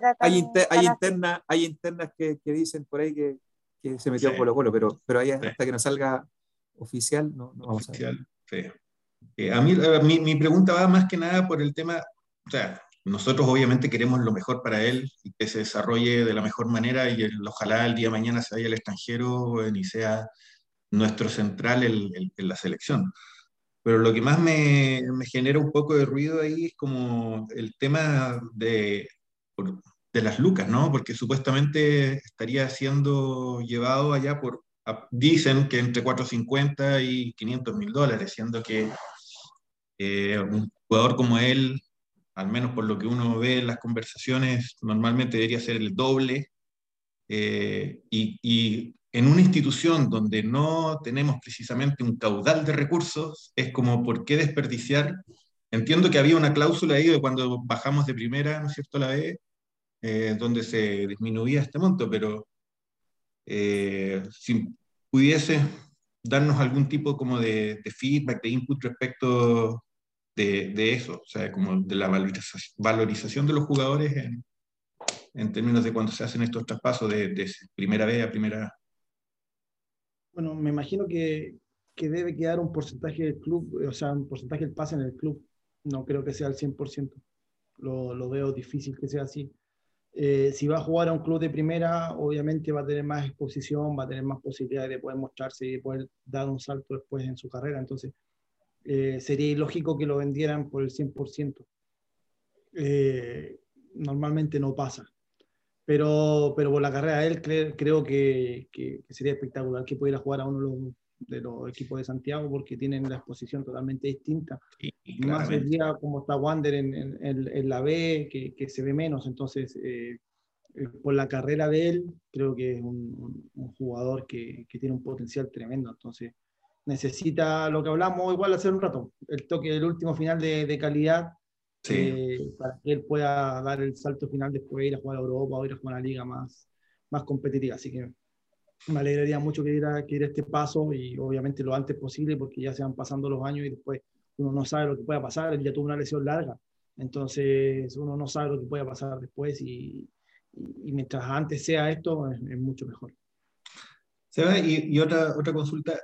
[SPEAKER 3] hay, internas, hay internas que, que, dicen por ahí que, que se metió sí. Colo Colo, pero, pero ahí hasta que no salga oficial no, no vamos oficial, a ver.
[SPEAKER 1] Eh, a mí mi, mi, pregunta va más que nada por el tema, o sea, nosotros obviamente queremos lo mejor para él y que se desarrolle de la mejor manera y el, ojalá el día de mañana se vaya al extranjero y sea nuestro central en la selección. Pero lo que más me, me, genera un poco de ruido ahí es como el tema de, de las lucas, ¿no? Porque supuestamente estaría siendo llevado allá por, dicen que entre 450 y 500 mil dólares, siendo que eh, un jugador como él, al menos por lo que uno ve en las conversaciones, normalmente debería ser el doble. Eh, y, y, en una institución donde no tenemos precisamente un caudal de recursos, es como, ¿por qué desperdiciar? Entiendo que había una cláusula ahí de cuando bajamos de primera, ¿no es cierto?, la B, eh, donde se disminuía este monto, pero eh, si pudiese darnos algún tipo como de, feedback, de input respecto de, de, eso, o sea, como de la valorización, de los jugadores en, en, términos de cuando se hacen estos traspasos de, de primera B a primera
[SPEAKER 4] bueno, me imagino que, que, debe quedar un porcentaje del club, o sea, un porcentaje del pase en el club. No creo que sea el 100%. Lo, lo veo difícil que sea así. Eh, si va a jugar a un club de primera, obviamente va a tener más exposición, va a tener más posibilidades de poder mostrarse y de poder dar un salto después en su carrera. Entonces, eh, sería ilógico que lo vendieran por el 100%. Eh, normalmente no pasa pero, pero por la carrera de él creo que, que, sería espectacular que pudiera jugar a uno de los, de los, equipos de Santiago porque tienen la exposición totalmente distinta. Y, más el día como está Wander en, en, en la B, que, que, se ve menos, entonces eh, eh, por la carrera de él creo que es un, un, jugador que, que, tiene un potencial tremendo, entonces necesita lo que hablamos igual hace un rato, el toque del último final de, de calidad eh, para que él pueda dar el salto final después de ir a jugar a Europa o ir a jugar a una liga más, más competitiva. Así que me alegraría mucho que diera, que este paso y obviamente lo antes posible porque ya se van pasando los años y después uno no sabe lo que pueda pasar. Él ya tuvo una lesión larga, entonces uno no sabe lo que pueda pasar después y, y, mientras antes sea esto es, es mucho mejor.
[SPEAKER 1] Y, y, otra, otra consulta,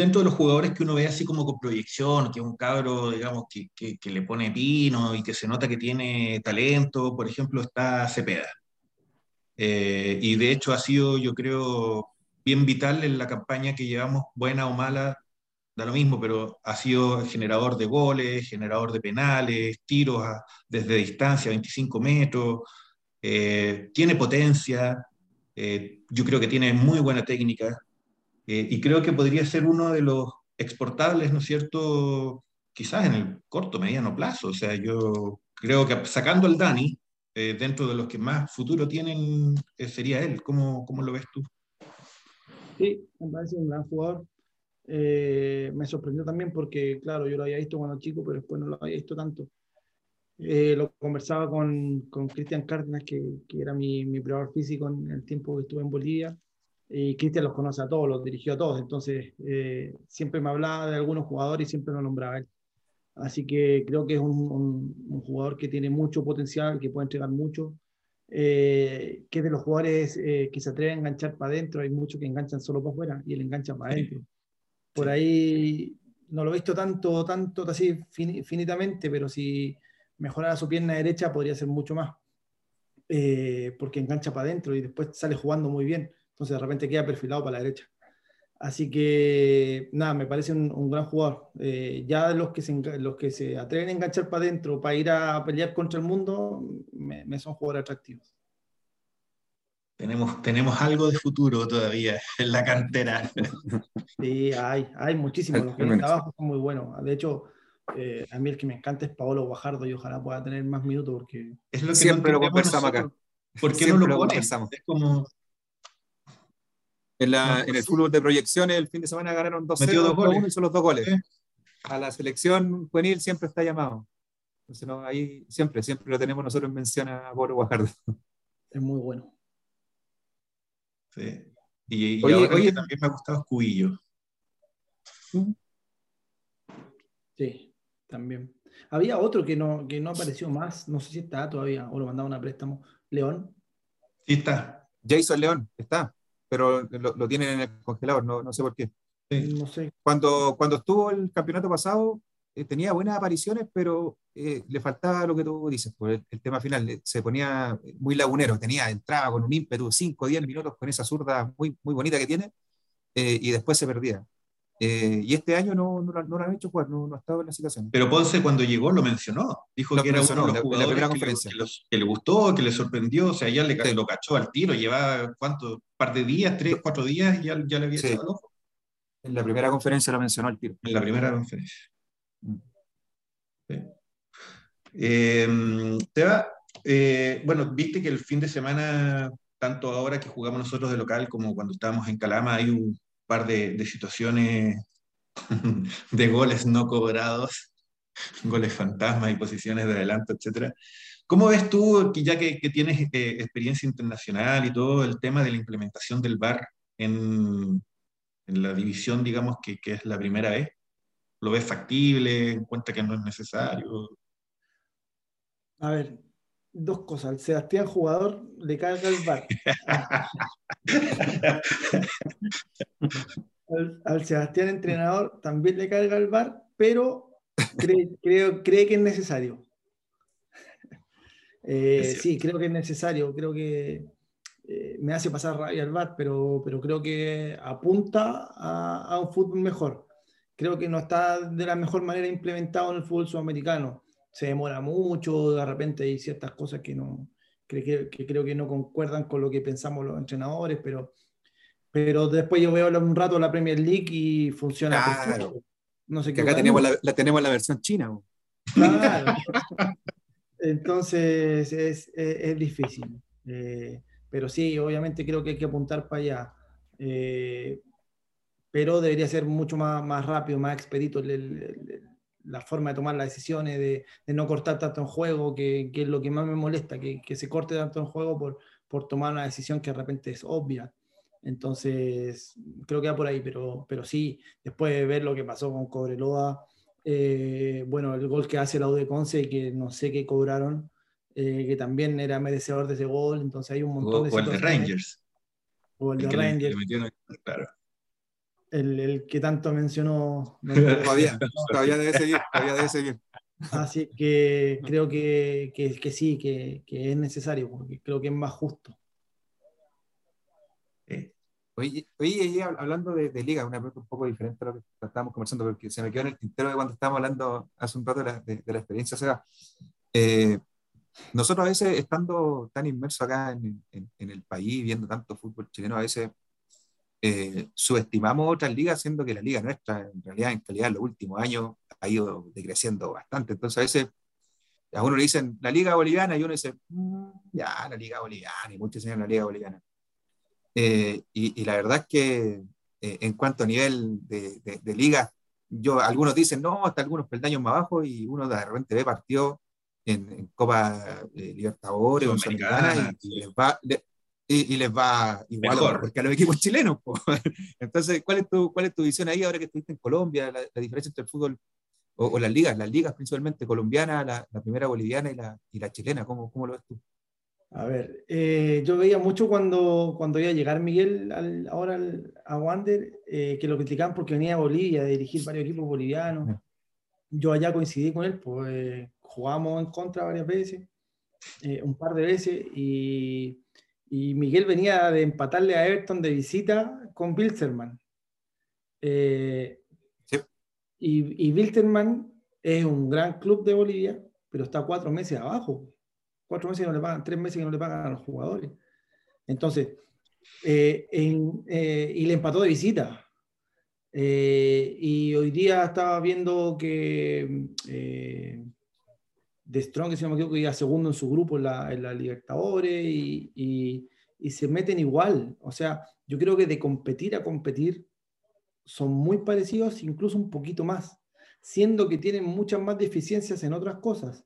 [SPEAKER 1] dentro de los jugadores que uno ve así como con proyección, que es un cabro, digamos, que, que, le pone pino y que se nota que tiene talento, por ejemplo, está Cepeda. Eh, y de hecho ha sido, yo creo, bien vital en la campaña que llevamos, buena o mala, da lo mismo, pero ha sido generador de goles, generador de penales, tiros desde distancia, 25 metros, eh, tiene potencia, eh, yo creo que tiene muy buena técnica, eh, y creo que podría ser uno de los exportables, ¿no es cierto? Quizás en el corto, mediano plazo. O sea, yo creo que sacando al Dani, eh, dentro de los que más futuro tienen, eh, sería él. ¿Cómo, ¿Cómo, lo ves tú?
[SPEAKER 4] Sí, me parece un gran jugador. me sorprendió también porque, claro, yo lo había visto cuando chico, pero después no lo había visto tanto. lo conversaba con Cristian Cárdenas, que, que, era mi, mi preparador físico en el tiempo que estuve en Bolivia, y Cristian los conoce a todos, los dirigió a todos, entonces eh, siempre me hablaba de algunos jugadores y siempre lo nombraba él. Así que creo que es un, un, jugador que tiene mucho potencial, que puede entregar mucho, eh, que es de los jugadores eh, que se atreven a enganchar para adentro, hay muchos que enganchan solo para afuera y él engancha para adentro. Por ahí no lo he visto tanto, tanto así finitamente, pero si mejorara su pierna derecha podría ser mucho más, porque engancha para adentro y después sale jugando muy bien entonces de repente queda perfilado para la derecha. Así que, nada, me parece un, gran jugador. Eh, ya los que, se, los que se atreven a enganchar para adentro, para ir a pelear contra el mundo, me, son jugadores atractivos.
[SPEAKER 1] Tenemos, tenemos algo de futuro todavía en la cantera.
[SPEAKER 4] Sí, hay, hay muchísimos. Los que están abajo son muy buenos. De hecho, eh, a mí el que me encanta es Paolo Guajardo y ojalá pueda tener más minutos porque...
[SPEAKER 1] Es lo que
[SPEAKER 3] Siempre
[SPEAKER 1] no
[SPEAKER 3] lo conversamos acá.
[SPEAKER 1] ¿Por qué
[SPEAKER 3] Siempre
[SPEAKER 1] no
[SPEAKER 3] lo
[SPEAKER 1] lo. Es como
[SPEAKER 3] En, la-
[SPEAKER 1] No,
[SPEAKER 3] en el
[SPEAKER 1] sí.
[SPEAKER 3] fútbol de proyecciones, el fin de semana ganaron 2
[SPEAKER 1] Metió
[SPEAKER 3] 0
[SPEAKER 1] dos goles.
[SPEAKER 3] 1 y son los dos goles. A la selección juvenil siempre está llamado. Entonces, no, ahí siempre, siempre lo tenemos nosotros en mención a Pablo Guajardo.
[SPEAKER 4] Es muy bueno.
[SPEAKER 1] Sí. Y, y
[SPEAKER 3] Oye,
[SPEAKER 1] ahora también me ha gustado Cubillo.
[SPEAKER 4] Sí, también. Había otro que no, que no apareció más, no sé si está todavía, o lo mandaron a préstamo. León.
[SPEAKER 1] Sí está.
[SPEAKER 3] Jason León está, pero lo, lo tienen en el congelador, no, no sé por qué.
[SPEAKER 1] Sí.
[SPEAKER 4] No sé.
[SPEAKER 3] Cuando, cuando estuvo el campeonato pasado, eh, tenía buenas apariciones, pero eh, le faltaba lo que tú dices, por el, el tema final. eh, Se ponía muy lagunero, tenía, entraba con un ímpetu, 5 o 10 minutos con esa zurda muy, muy bonita que tiene, eh, y después se perdía. Eh, y este año no, no, lo- no lo han hecho jugar, no, no ha estado en la situación.
[SPEAKER 1] Pero Ponce cuando llegó lo mencionó. Dijo
[SPEAKER 3] Lo
[SPEAKER 1] que era uno de los
[SPEAKER 3] la- en la
[SPEAKER 1] jugadores que, le,
[SPEAKER 3] conferencia.
[SPEAKER 1] que los- que le gustó, que le sorprendió. O sea, ya le,
[SPEAKER 3] Sí.
[SPEAKER 1] lo cachó al tiro. Llevaba, ¿cuánto? Par de días, tres, cuatro días, y ya, ya le había
[SPEAKER 3] Sí.
[SPEAKER 1] echado el ojo
[SPEAKER 3] En la primera conferencia lo mencionó al tiro.
[SPEAKER 1] en la primera conferencia.
[SPEAKER 3] Mm.
[SPEAKER 1] Sí. Eh, Teba, eh, bueno, viste que el fin de semana, tanto ahora que jugamos nosotros de local como cuando estábamos en Calama, hay un par de, de situaciones de goles no cobrados, goles fantasmas y posiciones de adelanto, etcétera. ¿Cómo ves tú, que ya que, que tienes eh, experiencia internacional y todo el tema de la implementación del VAR en, en la división, digamos, que, que es la primera vez? ¿Lo ves factible? ¿En cuenta que no es necesario?
[SPEAKER 4] A ver, dos cosas. Al Sebastián jugador le carga el bar. Al, al Sebastián entrenador también le carga el bar, pero cree, creo- cree que es necesario. Eh, sí, creo que es necesario. Creo que eh, me hace pasar rabia el bar, pero, pero creo que apunta a, a un fútbol mejor. Creo que no está de la mejor manera implementado en el fútbol sudamericano se demora mucho, de repente hay ciertas cosas que, no, que, que- que creo que no concuerdan con lo que pensamos los entrenadores, pero, pero después yo veo un rato la Premier League y funciona
[SPEAKER 3] Claro.
[SPEAKER 4] perfecto. No sé
[SPEAKER 3] Que acá tenemos la, la- tenemos la versión china.
[SPEAKER 4] Claro. Entonces es, es- es difícil. Eh, pero sí, obviamente creo que hay que apuntar para allá. Eh, pero debería ser mucho más, más rápido, más expedito el- el- el- la forma de tomar las decisiones, de, de no cortar tanto en juego, que, que es lo que más me molesta, que, que se corte tanto en juego por, por tomar una decisión que de repente es obvia. Entonces, creo que va por ahí, pero, pero sí, después de ver lo que pasó con Cobreloa, eh, bueno, el gol que hace la U de Conce, que no sé qué cobraron, eh, que también era merecedor de ese gol, entonces hay un
[SPEAKER 1] O,
[SPEAKER 4] montón de
[SPEAKER 1] o el de. Rangers.
[SPEAKER 4] O el
[SPEAKER 1] el
[SPEAKER 4] de
[SPEAKER 1] le-
[SPEAKER 4] Rangers,
[SPEAKER 1] le metieron- claro.
[SPEAKER 4] El, el que tanto mencionó.
[SPEAKER 3] Todavía, todavía debe seguir, todavía debe seguir.
[SPEAKER 4] Así que creo que, que, que sí, que, que es necesario, porque creo que es más justo.
[SPEAKER 1] Eh,
[SPEAKER 3] Oye, oye, hablando de, de liga, una pregunta un poco diferente a lo que estábamos conversando, porque se me quedó en el tintero de cuando estábamos hablando hace un rato de la, de, de la experiencia. O sea, eh, nosotros a veces, estando tan inmersos acá en, en- en el país, viendo tanto fútbol chileno, a veces eh, subestimamos otras ligas, siendo que la liga nuestra, en realidad, en calidad, en los últimos años ha ido decreciendo bastante. Entonces, a veces a uno le dicen la liga boliviana y uno dice, "Mm, ya, la liga boliviana, y muchos señalan la liga boliviana. Eh, y, y la verdad es que eh, en cuanto a nivel de, de, de liga, yo, algunos dicen, no, hasta algunos peldaños más abajo, y uno de repente ve partidos en, en Copa eh, Libertadores o
[SPEAKER 1] Sudamericana,
[SPEAKER 3] y, y les va, le- y, y les va igual
[SPEAKER 1] Mejor.
[SPEAKER 3] mejor que a los equipos chilenos. po. Entonces, ¿cuál es, tu, ¿cuál es tu visión ahí ahora que estuviste en Colombia? La, la diferencia entre el fútbol o, o las ligas, las ligas principalmente colombiana, la, la primera boliviana y la, y la chilena, ¿cómo, ¿cómo lo ves tú?
[SPEAKER 4] A ver, eh, yo veía mucho cuando, cuando iba a llegar Miguel al- ahora al- a Wander, eh, que lo criticaban porque venía a Bolivia a dirigir varios equipos bolivianos. Yo allá coincidí con él, pues eh, jugamos en contra varias veces, eh, un par de veces, y, y Miguel venía de empatarle a Everton de visita con Bilsterman. Eh,
[SPEAKER 3] Sí.
[SPEAKER 4] y, y es un gran club de Bolivia, pero está cuatro meses abajo cuatro meses que no le pagan, tres meses que no le pagan a los jugadores. Entonces, eh, en- eh, y le empató de visita. Eh, y hoy día estaba viendo que The Strong, si no me equivoco, iba segundo en su grupo en la, en la Libertadores y, y, y, se meten igual. O sea, yo creo que de competir a competir son muy parecidos, incluso un poquito más, siendo que tienen muchas más deficiencias en otras cosas,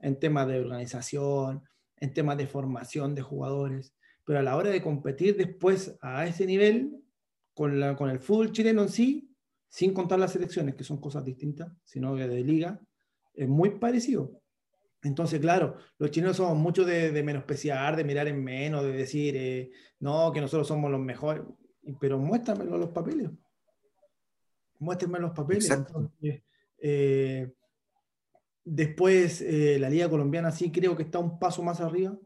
[SPEAKER 4] en temas de organización, en temas de formación de jugadores. Pero a la hora de competir después a ese nivel, con, la, con el fútbol chileno en sí, sin contar las selecciones, que son cosas distintas, sino que de liga, es muy parecido. Entonces, claro, los chilenos somos mucho de, de menospreciar, de mirar en menos, de decir, eh, no, que nosotros somos los mejores, pero muéstramelo los papeles. Muéstrenme los papeles. Entonces, eh, después, eh, la Liga Colombiana sí creo que está un paso más arriba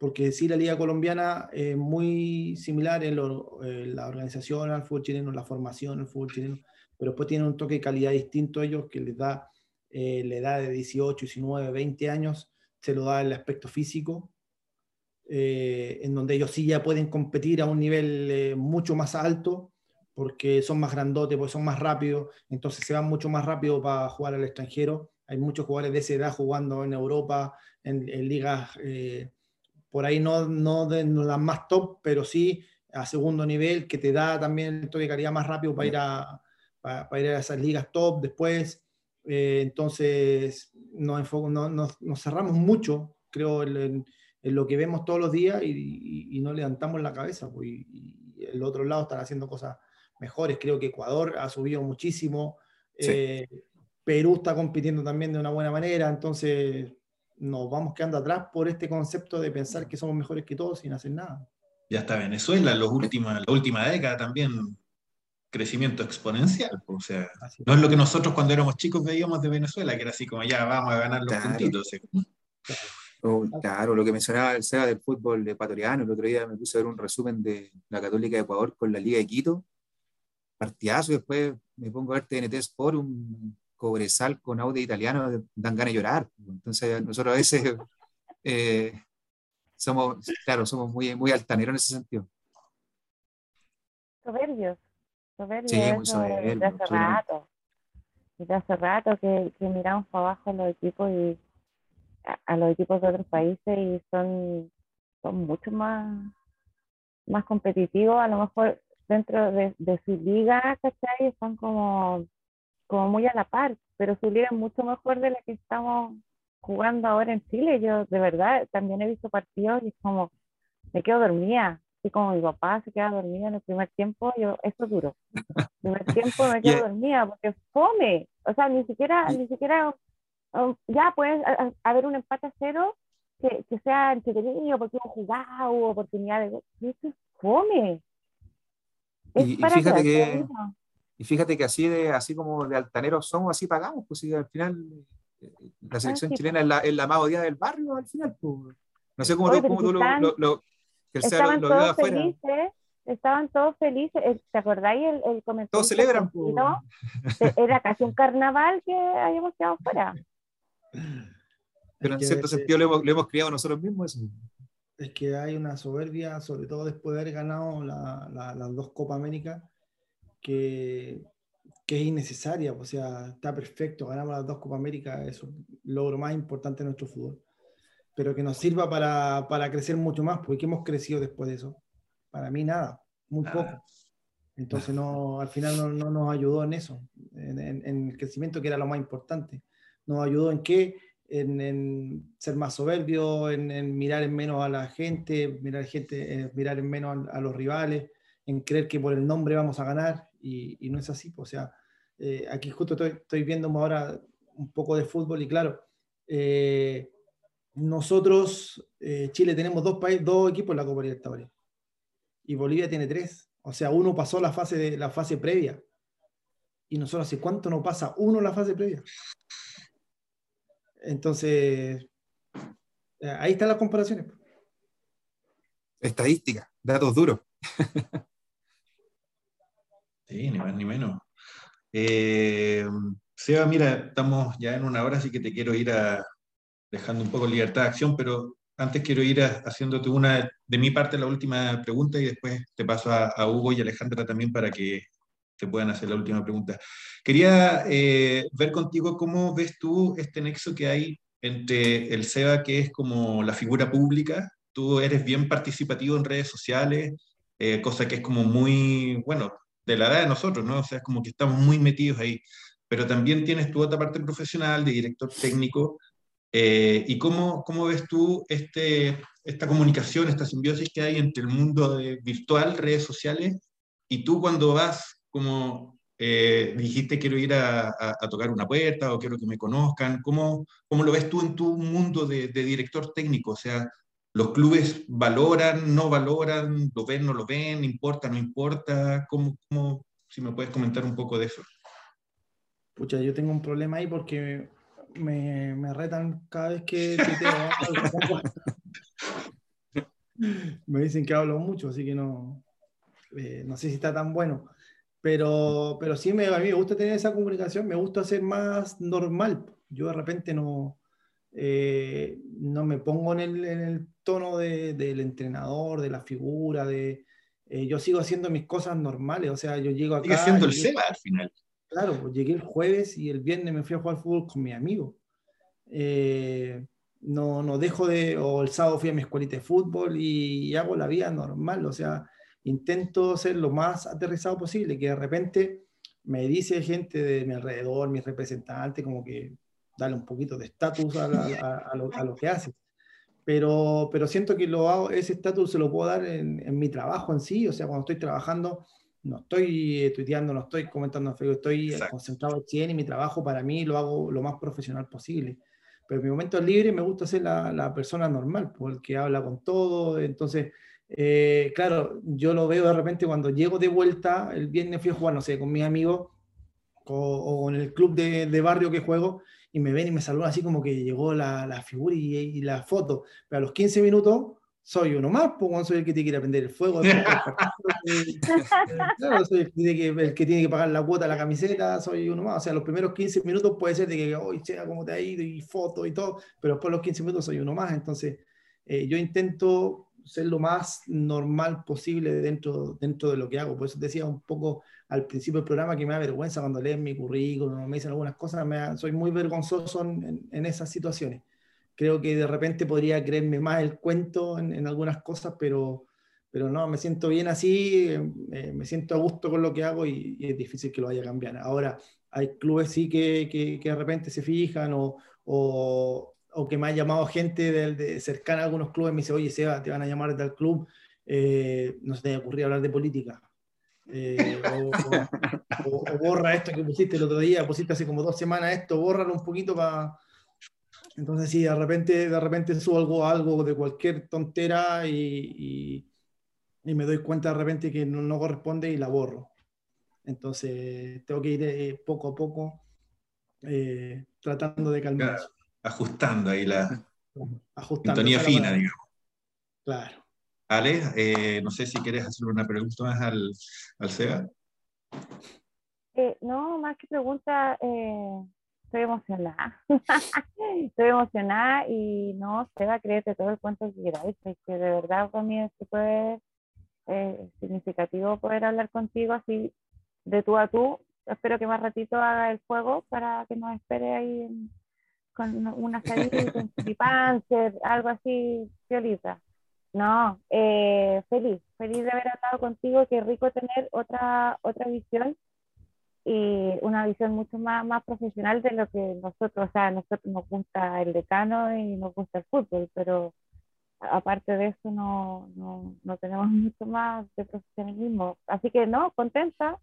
[SPEAKER 4] porque sí la liga colombiana es muy similar en, la organización al fútbol chileno, la formación al fútbol chileno, pero después tienen un toque de calidad distinto a ellos que les da eh, la edad de 18, 19, 20 años, se lo da el aspecto físico, eh, en donde ellos sí ya pueden competir a un nivel eh, mucho más alto, porque son más grandotes, porque son más rápidos, entonces se van mucho más rápido para jugar al extranjero. Hay muchos jugadores de esa edad jugando en Europa, en, en ligas por ahí no, no de las más top, pero sí a segundo nivel, que te da también el toque de calidad más rápido para ir a, para, ir a esas ligas top después. Eh, entonces, nos, nos, cerramos mucho, creo, en, lo que vemos todos los días y, no levantamos la cabeza. Pues, y, el otro lado están haciendo cosas mejores. Creo que Ecuador ha subido muchísimo. Eh, Perú está compitiendo también de una buena manera. Entonces, nos vamos quedando atrás por este concepto de pensar que somos mejores que todos sin hacer nada.
[SPEAKER 1] Ya está Venezuela, en los últimos, la última década también crecimiento exponencial. O sea, no es lo que nosotros cuando éramos chicos veíamos de Venezuela, que era así como ya vamos a ganar los puntitos.
[SPEAKER 3] claro, lo que mencionaba el SEBA del fútbol ecuatoriano, el otro día me puse a ver un resumen de la Católica de Ecuador con la Liga de Quito, partidazo, y después me pongo a ver TNT Sport, un, Cobresal con audio italiano dan ganas de llorar. Entonces nosotros a veces eh, somos, claro, somos muy, muy altaneros en ese sentido.
[SPEAKER 5] Soberbios, Sí, muy soberbios. hace rato. Desde hace rato que, que, miramos para abajo a los equipos y a, los equipos de otros países y son, son mucho más, más competitivos, a lo mejor dentro de, de su liga, ¿cachai? Están como como muy a la par, pero su liga es mucho mejor de la que estamos jugando ahora en Chile. Yo de verdad también he visto partidos y es como, me quedo dormida, así como mi papá se queda dormida en el primer tiempo, yo, eso es duro. El primer tiempo me quedo dormida porque fome, o sea, ni siquiera, ni siquiera, um, ya puede haber un empate a cero que, que sea entretenido porque hemos jugado, oportunidades, eso es fome.
[SPEAKER 3] Es y, para fíjate que, y fíjate que así, de, así como de altaneros somos, así pagamos, pues si al final eh, la ah, selección chilena es la, es la, más odiada del barrio, al final. Pues. No sé cómo, tú, cómo tú lo, lo,
[SPEAKER 5] que estaban lo, todos felices, estaban todos felices. ¿Te acordáis el, el comentario?
[SPEAKER 3] Todos celebran.
[SPEAKER 5] Pues. Era casi un carnaval que habíamos quedado fuera.
[SPEAKER 3] Pero en cierto sentido lo hemos, lo hemos criado nosotros mismos. Eso.
[SPEAKER 4] Es que hay una soberbia, sobre todo después de haber ganado la, la, las dos Copa América que, que es innecesaria, o sea, está perfecto, ganamos las dos Copa América, es un logro más importante de nuestro fútbol, pero que nos sirva para, para crecer mucho más, porque hemos crecido después de eso. Para mí nada, muy poco. Entonces no, al final no, no nos ayudó en eso, en, en, el crecimiento que era lo más importante. Nos ayudó en qué? En, en ser más soberbio, en, mirar en menos a la gente, mirar, gente, eh, mirar en menos a, a, los rivales, en creer que por el nombre vamos a ganar y, no es así. Pues, o sea, eh, aquí justo estoy, viendo ahora un poco de fútbol y claro, eh, nosotros, eh, Chile, tenemos dos, países, dos equipos en la Copa Libertadores y Bolivia tiene tres. O sea, uno pasó la fase, de, la fase previa. Y nosotros, ¿hace cuánto no pasa uno la fase previa? Entonces, ahí están las comparaciones.
[SPEAKER 3] Estadística, datos duros.
[SPEAKER 1] Sí, ni más ni menos. Eh, Seba, mira, estamos ya en una hora, así que te quiero ir a, dejando un poco libertad de acción, pero antes quiero ir haciéndote una, de mi parte, la última pregunta y después te paso a, Hugo y Alejandra también para que te puedan hacer la última pregunta. Quería eh, ver contigo cómo ves tú este nexo que hay entre el SEBA, que es como la figura pública, tú eres bien participativo en redes sociales, eh, cosa que es como muy, bueno, de la edad de nosotros, ¿no? O sea, es como que estamos muy metidos ahí, pero también tienes tu otra parte profesional de director técnico. Eh, ¿Y cómo, cómo ves tú este, esta comunicación, esta simbiosis que hay entre el mundo de virtual, redes sociales, y tú cuando vas como eh, dijiste quiero ir a, a, tocar una puerta o quiero que me conozcan, ¿cómo, cómo lo ves tú en tu mundo de, de director técnico? O sea, ¿Los clubes valoran, no valoran, lo ven, no lo ven, importa, no importa? ¿Cómo, cómo, si me puedes comentar un poco de eso?
[SPEAKER 4] Pucha, yo tengo un problema ahí porque me, me retan cada vez que me dicen que hablo mucho, así que no, eh, no sé si está tan bueno. Pero, pero sí, me, a mí me gusta tener esa comunicación, me gusta ser más normal. Yo de repente no, eh, no me pongo en el, en el tono de, del entrenador, de la figura, de... Eh, yo sigo haciendo mis cosas normales, o sea, yo llego acá...
[SPEAKER 1] Sigue siendo el SEBA al final.
[SPEAKER 4] Claro, pues llegué el jueves y el viernes me fui a jugar fútbol con mi amigo. Eh, no, no dejo de, o el sábado fui a mi escuelita de fútbol y, y, hago la vida normal, o sea, intento ser lo más aterrizado posible, que de repente me dice gente de mi alrededor, mis representantes, como que darle un poquito de estatus a, lo, que hace. Pero, pero siento que lo hago, ese estatus se lo puedo dar en, en, mi trabajo en sí, o sea, cuando estoy trabajando, no estoy tuiteando, no estoy comentando en Facebook, estoy Exacto. concentrado al 100 y mi trabajo para mí lo hago lo más profesional posible. Pero en mi momento libre me gusta ser la, la persona normal, porque habla con todo, entonces... Eh, claro, yo lo veo de repente cuando llego de vuelta, el viernes fui a jugar, no sé, con mis amigos o, o en el club de, de barrio que juego, y me ven y me saludan así como que llegó la, la figura y, y, la foto. Pero a los 15 minutos soy uno más, pues soy el que tiene que ir a prender el fuego. claro, soy el que, tiene que, el que, tiene que, pagar la cuota de la camiseta, soy uno más. O sea, los primeros 15 minutos puede ser de que, hoy sea cómo te ha ido y foto y todo, pero después de los 15 minutos soy uno más. Entonces, eh, yo intento ser lo más normal posible dentro, dentro de lo que hago. Por eso decía un poco al principio del programa que me da vergüenza cuando leen mi currículum, me dicen algunas cosas, me da, soy muy vergonzoso en, en, esas situaciones. Creo que de repente podría creerme más el cuento en, en algunas cosas, pero, pero no, me siento bien así, eh, me siento a gusto con lo que hago y, y, es difícil que lo vaya a cambiar. Ahora, hay clubes sí que, que, que de repente se fijan o, o, o, que me ha llamado gente de, de cercana a algunos clubes, me dice, oye, Seba, te van a llamar del club, eh, no se te ocurrido hablar de política eh, o, o, borra esto que pusiste el otro día, pusiste hace como dos semanas esto, bórralo un poquito para... Entonces sí, de repente, de repente subo algo, algo de cualquier tontera y, y, y me doy cuenta de repente que no, no, corresponde y la borro. Entonces tengo que ir eh, poco a poco eh, tratando de calmar. Claro,
[SPEAKER 1] ajustando ahí la ajustando, sintonía fina, digamos.
[SPEAKER 4] Claro.
[SPEAKER 1] Ale, eh, no sé si quieres hacer una pregunta más al, al SEBA.
[SPEAKER 5] Eh, no, más que pregunta, eh, estoy emocionada. estoy emocionada y no, Seba, créete todo el cuento que queráis, que de verdad para mí es eh, significativo poder hablar contigo así de tú a tú. Espero que más ratito haga el juego para que nos espere ahí con una salida, con panzer, algo así, violita. No, eh, feliz, feliz de haber hablado contigo, qué rico tener otra, otra visión y una visión mucho más, más profesional de lo que nosotros, o sea, a nosotros nos gusta el decano y nos gusta el fútbol, pero aparte de eso no, no, no tenemos mucho más de profesionalismo. Así que no, contenta,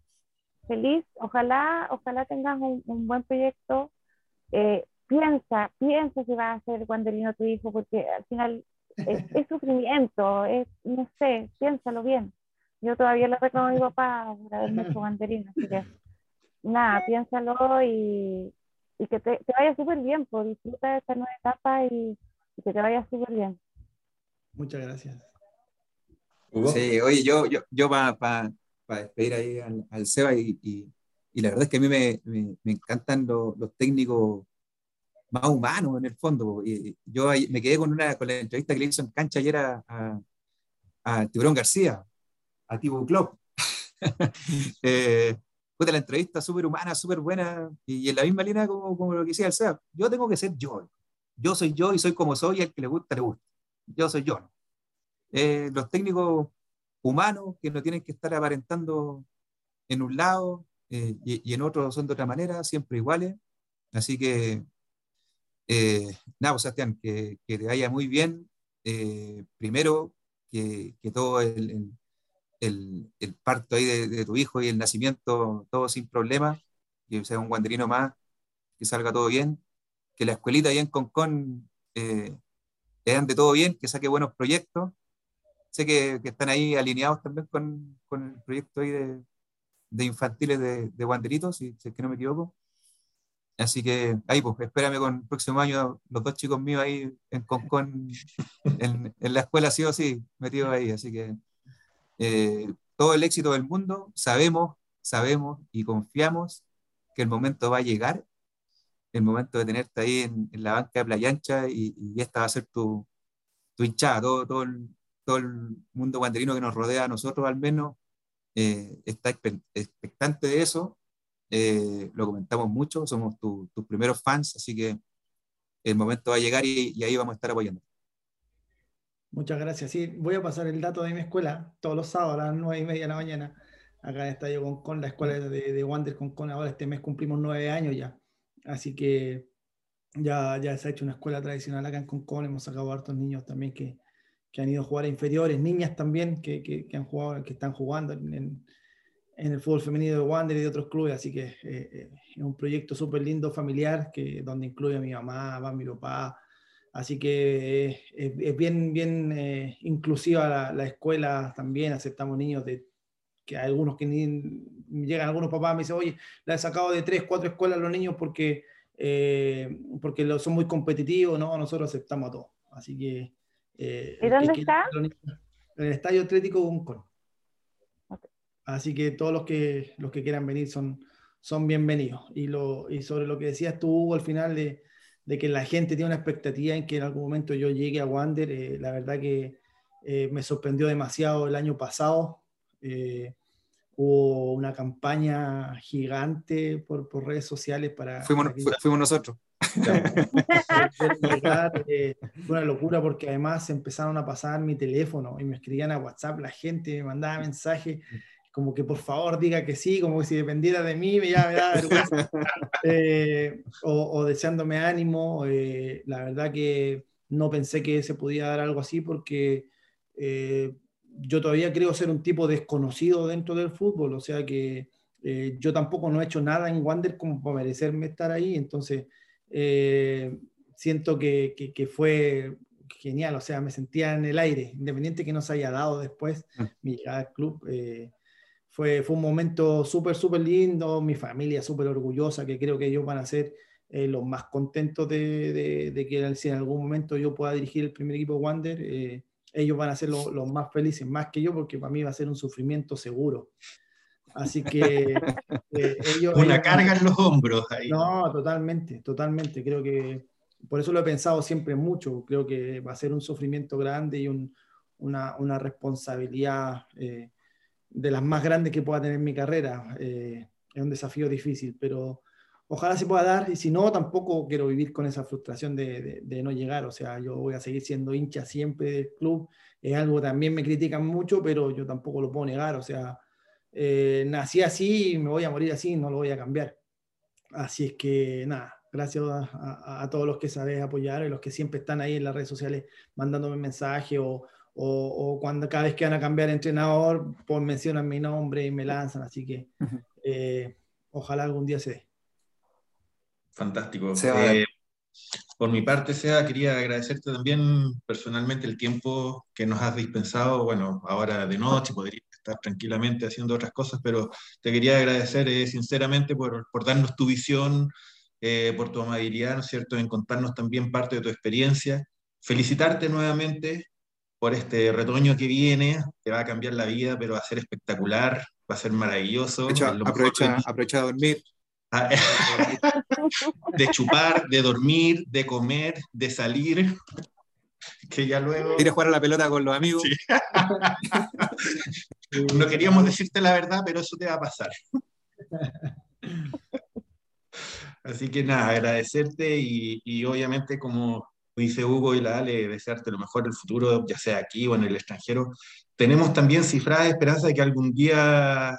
[SPEAKER 5] feliz, ojalá, ojalá tengas un, un buen proyecto. Eh, piensa, piensa si va a ser Wanderino tu hijo, porque al final es, es, sufrimiento, es, no sé, piénsalo bien. Yo todavía le reclamo a mi papá por haberme hecho banderina, así que nada, piénsalo y, y que te, te vaya súper bien, pues disfruta de esta nueva etapa y, y que te vaya súper bien.
[SPEAKER 4] Muchas gracias.
[SPEAKER 3] Sí, oye, yo, yo, yo para pa, pa despedir ahí al, al Seba y, y, y, la verdad es que a mí me, me, me encantan los, los técnicos más humano en el fondo. Y yo me quedé con, una, con la entrevista que le hizo en cancha ayer a, a, a Tiburón García, a Tibu Club. eh, Puta, la entrevista súper humana, súper buena, y, en la misma línea como, como lo que decía el SEA. Yo tengo que ser yo. Yo soy yo y soy como soy, y al que le gusta, le gusta. Yo soy yo. Eh, los técnicos humanos que no tienen que estar aparentando en un lado eh, y, en otro son de otra manera, siempre iguales. Así que, eh, nada, pues, Sebastián, que, te vaya muy bien. primero, que, todo el, el, parto ahí de, de, tu hijo y el nacimiento, todo sin problema, que sea un guanderino más, que salga todo bien, que la escuelita ahí en Concón eh, le de todo bien, que saque buenos proyectos. Sé que, que están ahí alineados también con, con el proyecto ahí de, de infantiles de, de guanderitos, si, si, es que no me equivoco. Así que ahí, pues, espérame con el próximo año los dos chicos míos ahí en Concón, en, en la escuela sí o sí, metidos ahí. Así que eh, todo el éxito del mundo, sabemos, sabemos y confiamos que el momento va a llegar, el momento de tenerte ahí en, la banca de Playa Ancha y, y, esta va a ser tu, tu hinchada, todo, todo, el, todo el mundo guanderino que nos rodea a nosotros al menos eh, está expectante de eso, eh, lo comentamos mucho, somos tus primeros fans, así que el momento va a llegar y, y ahí vamos a estar apoyando.
[SPEAKER 4] Muchas gracias. Sí, voy a pasar el dato de mi escuela todos los sábados a las nueve y media de la mañana. Acá en Estadio Concon, la escuela de, de Wander Concon. Ahora este mes cumplimos nueve años ya. Así que ya, ya se ha hecho una escuela tradicional acá en Concon. Hemos sacado hartos niños también que, que han ido a jugar a inferiores, niñas también que, que, que han jugado, que están jugando en, en, el fútbol femenino de Wander y de otros clubes. Así que eh, eh, es un proyecto súper lindo, familiar, que, donde incluye a mi mamá, a mi papá, Así que es, bien, bien eh, inclusiva la, escuela también, aceptamos niños de que hay algunos que ni, llegan algunos papás me dicen, oye, la he sacado de tres, cuatro escuelas a los niños porque, eh, porque son muy competitivos, no, nosotros aceptamos a todos. Así que...
[SPEAKER 2] Eh, ¿Y dónde está?
[SPEAKER 4] En el Estadio Atlético Buncon. Así que todos los que, los que quieran venir son, son bienvenidos. Y, lo, y sobre lo que decías tú, Hugo, al final de de que la gente tiene una expectativa en que en algún momento yo llegue a Wander. Eh, la verdad que eh, me sorprendió demasiado el año pasado. Eh, hubo una campaña gigante por, por redes sociales para...
[SPEAKER 3] Fuimos, fuimos nosotros.
[SPEAKER 4] fue una locura porque además empezaron a pasar mi teléfono y me escribían a WhatsApp la gente, me mandaba mensajes como que por favor diga que sí, como que si dependiera de mí, ya me da vergüenza. Eh, o, deseándome ánimo. Eh, la verdad que no pensé que se podía dar algo así porque eh, yo todavía creo ser un tipo desconocido dentro del fútbol, o sea que yo tampoco no he hecho nada en Wander como para merecerme estar ahí, entonces siento que, que, que, fue genial, o sea, me sentía en el aire, independiente que no se haya dado después mm. mi llegada al club. Fue, fue un momento súper, súper lindo, mi familia súper orgullosa, que creo que ellos van a ser eh, los más contentos de, de, que si en algún momento yo pueda dirigir el primer equipo Wander, eh, ellos van a ser los, los más felices, más que yo, porque para mí va a ser un sufrimiento seguro. Así que
[SPEAKER 1] eh, ellos... Una carga en los hombros ahí.
[SPEAKER 4] No, totalmente, totalmente. Creo que por eso lo he pensado siempre mucho. Creo que va a ser un sufrimiento grande y un, una, una, responsabilidad eh, de las más grandes que pueda tener mi carrera. Eh, es un desafío difícil, pero ojalá se pueda dar y si no, tampoco quiero vivir con esa frustración de, no llegar. O sea, yo voy a seguir siendo hincha siempre del club. Es algo también me critican mucho, pero yo tampoco lo puedo negar. O sea, eh, nací así, me voy a morir así, no lo voy a cambiar. Así es que nada, gracias a, a, todos los que sabéis apoyar y los que siempre están ahí en las redes sociales mandándome mensajes o, o, cuando cada vez que van a cambiar entrenador, pues mencionan mi nombre y me lanzan, así que eh, ojalá algún día se dé.
[SPEAKER 1] Fantástico. Eh, por mi parte, Sea, quería agradecerte también personalmente el tiempo que nos has dispensado. Bueno, ahora de noche podría estar tranquilamente haciendo otras cosas, pero te quería agradecer eh, sinceramente por, por, darnos tu visión, por tu amabilidad, ¿no es cierto?, en contarnos también parte de tu experiencia. Felicitarte nuevamente por este retoño que viene, te va a cambiar la vida, pero va a ser espectacular, va a ser maravilloso.
[SPEAKER 3] aprovecha, aprovecha, a dormir. Ah,
[SPEAKER 1] de chupar, de dormir, de comer, de salir. Que ya luego.
[SPEAKER 3] Ir a jugar a la pelota con los amigos.
[SPEAKER 1] no queríamos decirte la verdad, pero eso te va a pasar. Así que nada, agradecerte y, y, obviamente como dice Hugo y la Ale, desearte lo mejor el futuro, ya sea aquí o en el extranjero. Tenemos también cifrada esperanza de que algún día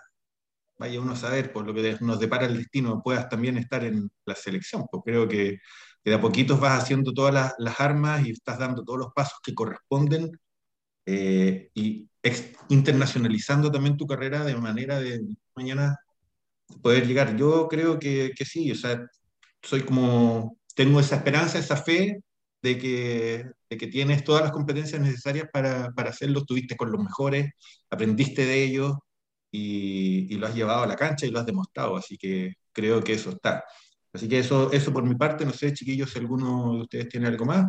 [SPEAKER 1] vaya uno a saber, por lo que nos depara el destino, puedas también estar en la selección. Pues creo que, de a poquitos vas haciendo todas las, las, armas y estás dando todos los pasos que corresponden eh, y internacionalizando también tu carrera de manera de mañana poder llegar. Yo creo que, que sí, o sea, soy como, tengo esa esperanza, esa fe de que, de que tienes todas las competencias necesarias para, para hacerlo, estuviste con los mejores, aprendiste de ellos y, y, lo has llevado a la cancha y lo has demostrado, así que creo que eso está. Así que eso, eso por mi parte, no sé, chiquillos, si alguno de ustedes tiene algo más.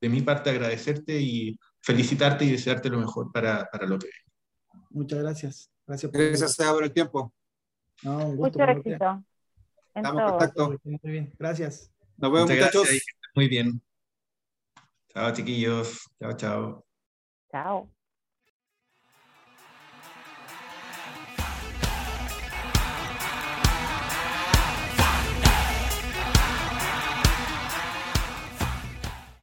[SPEAKER 1] De mi parte, agradecerte y felicitarte y desearte lo mejor para, para lo que viene.
[SPEAKER 4] Muchas gracias.
[SPEAKER 3] Gracias por, gracias por el tiempo.
[SPEAKER 2] No, un gusto. Mucho éxito.
[SPEAKER 3] Estamos en contacto.
[SPEAKER 4] Muy bien, gracias.
[SPEAKER 3] Nos vemos, Muchas muchachos.
[SPEAKER 1] Gracias. Muy bien. Chao, chiquillos. Chao, chao.
[SPEAKER 2] Chao.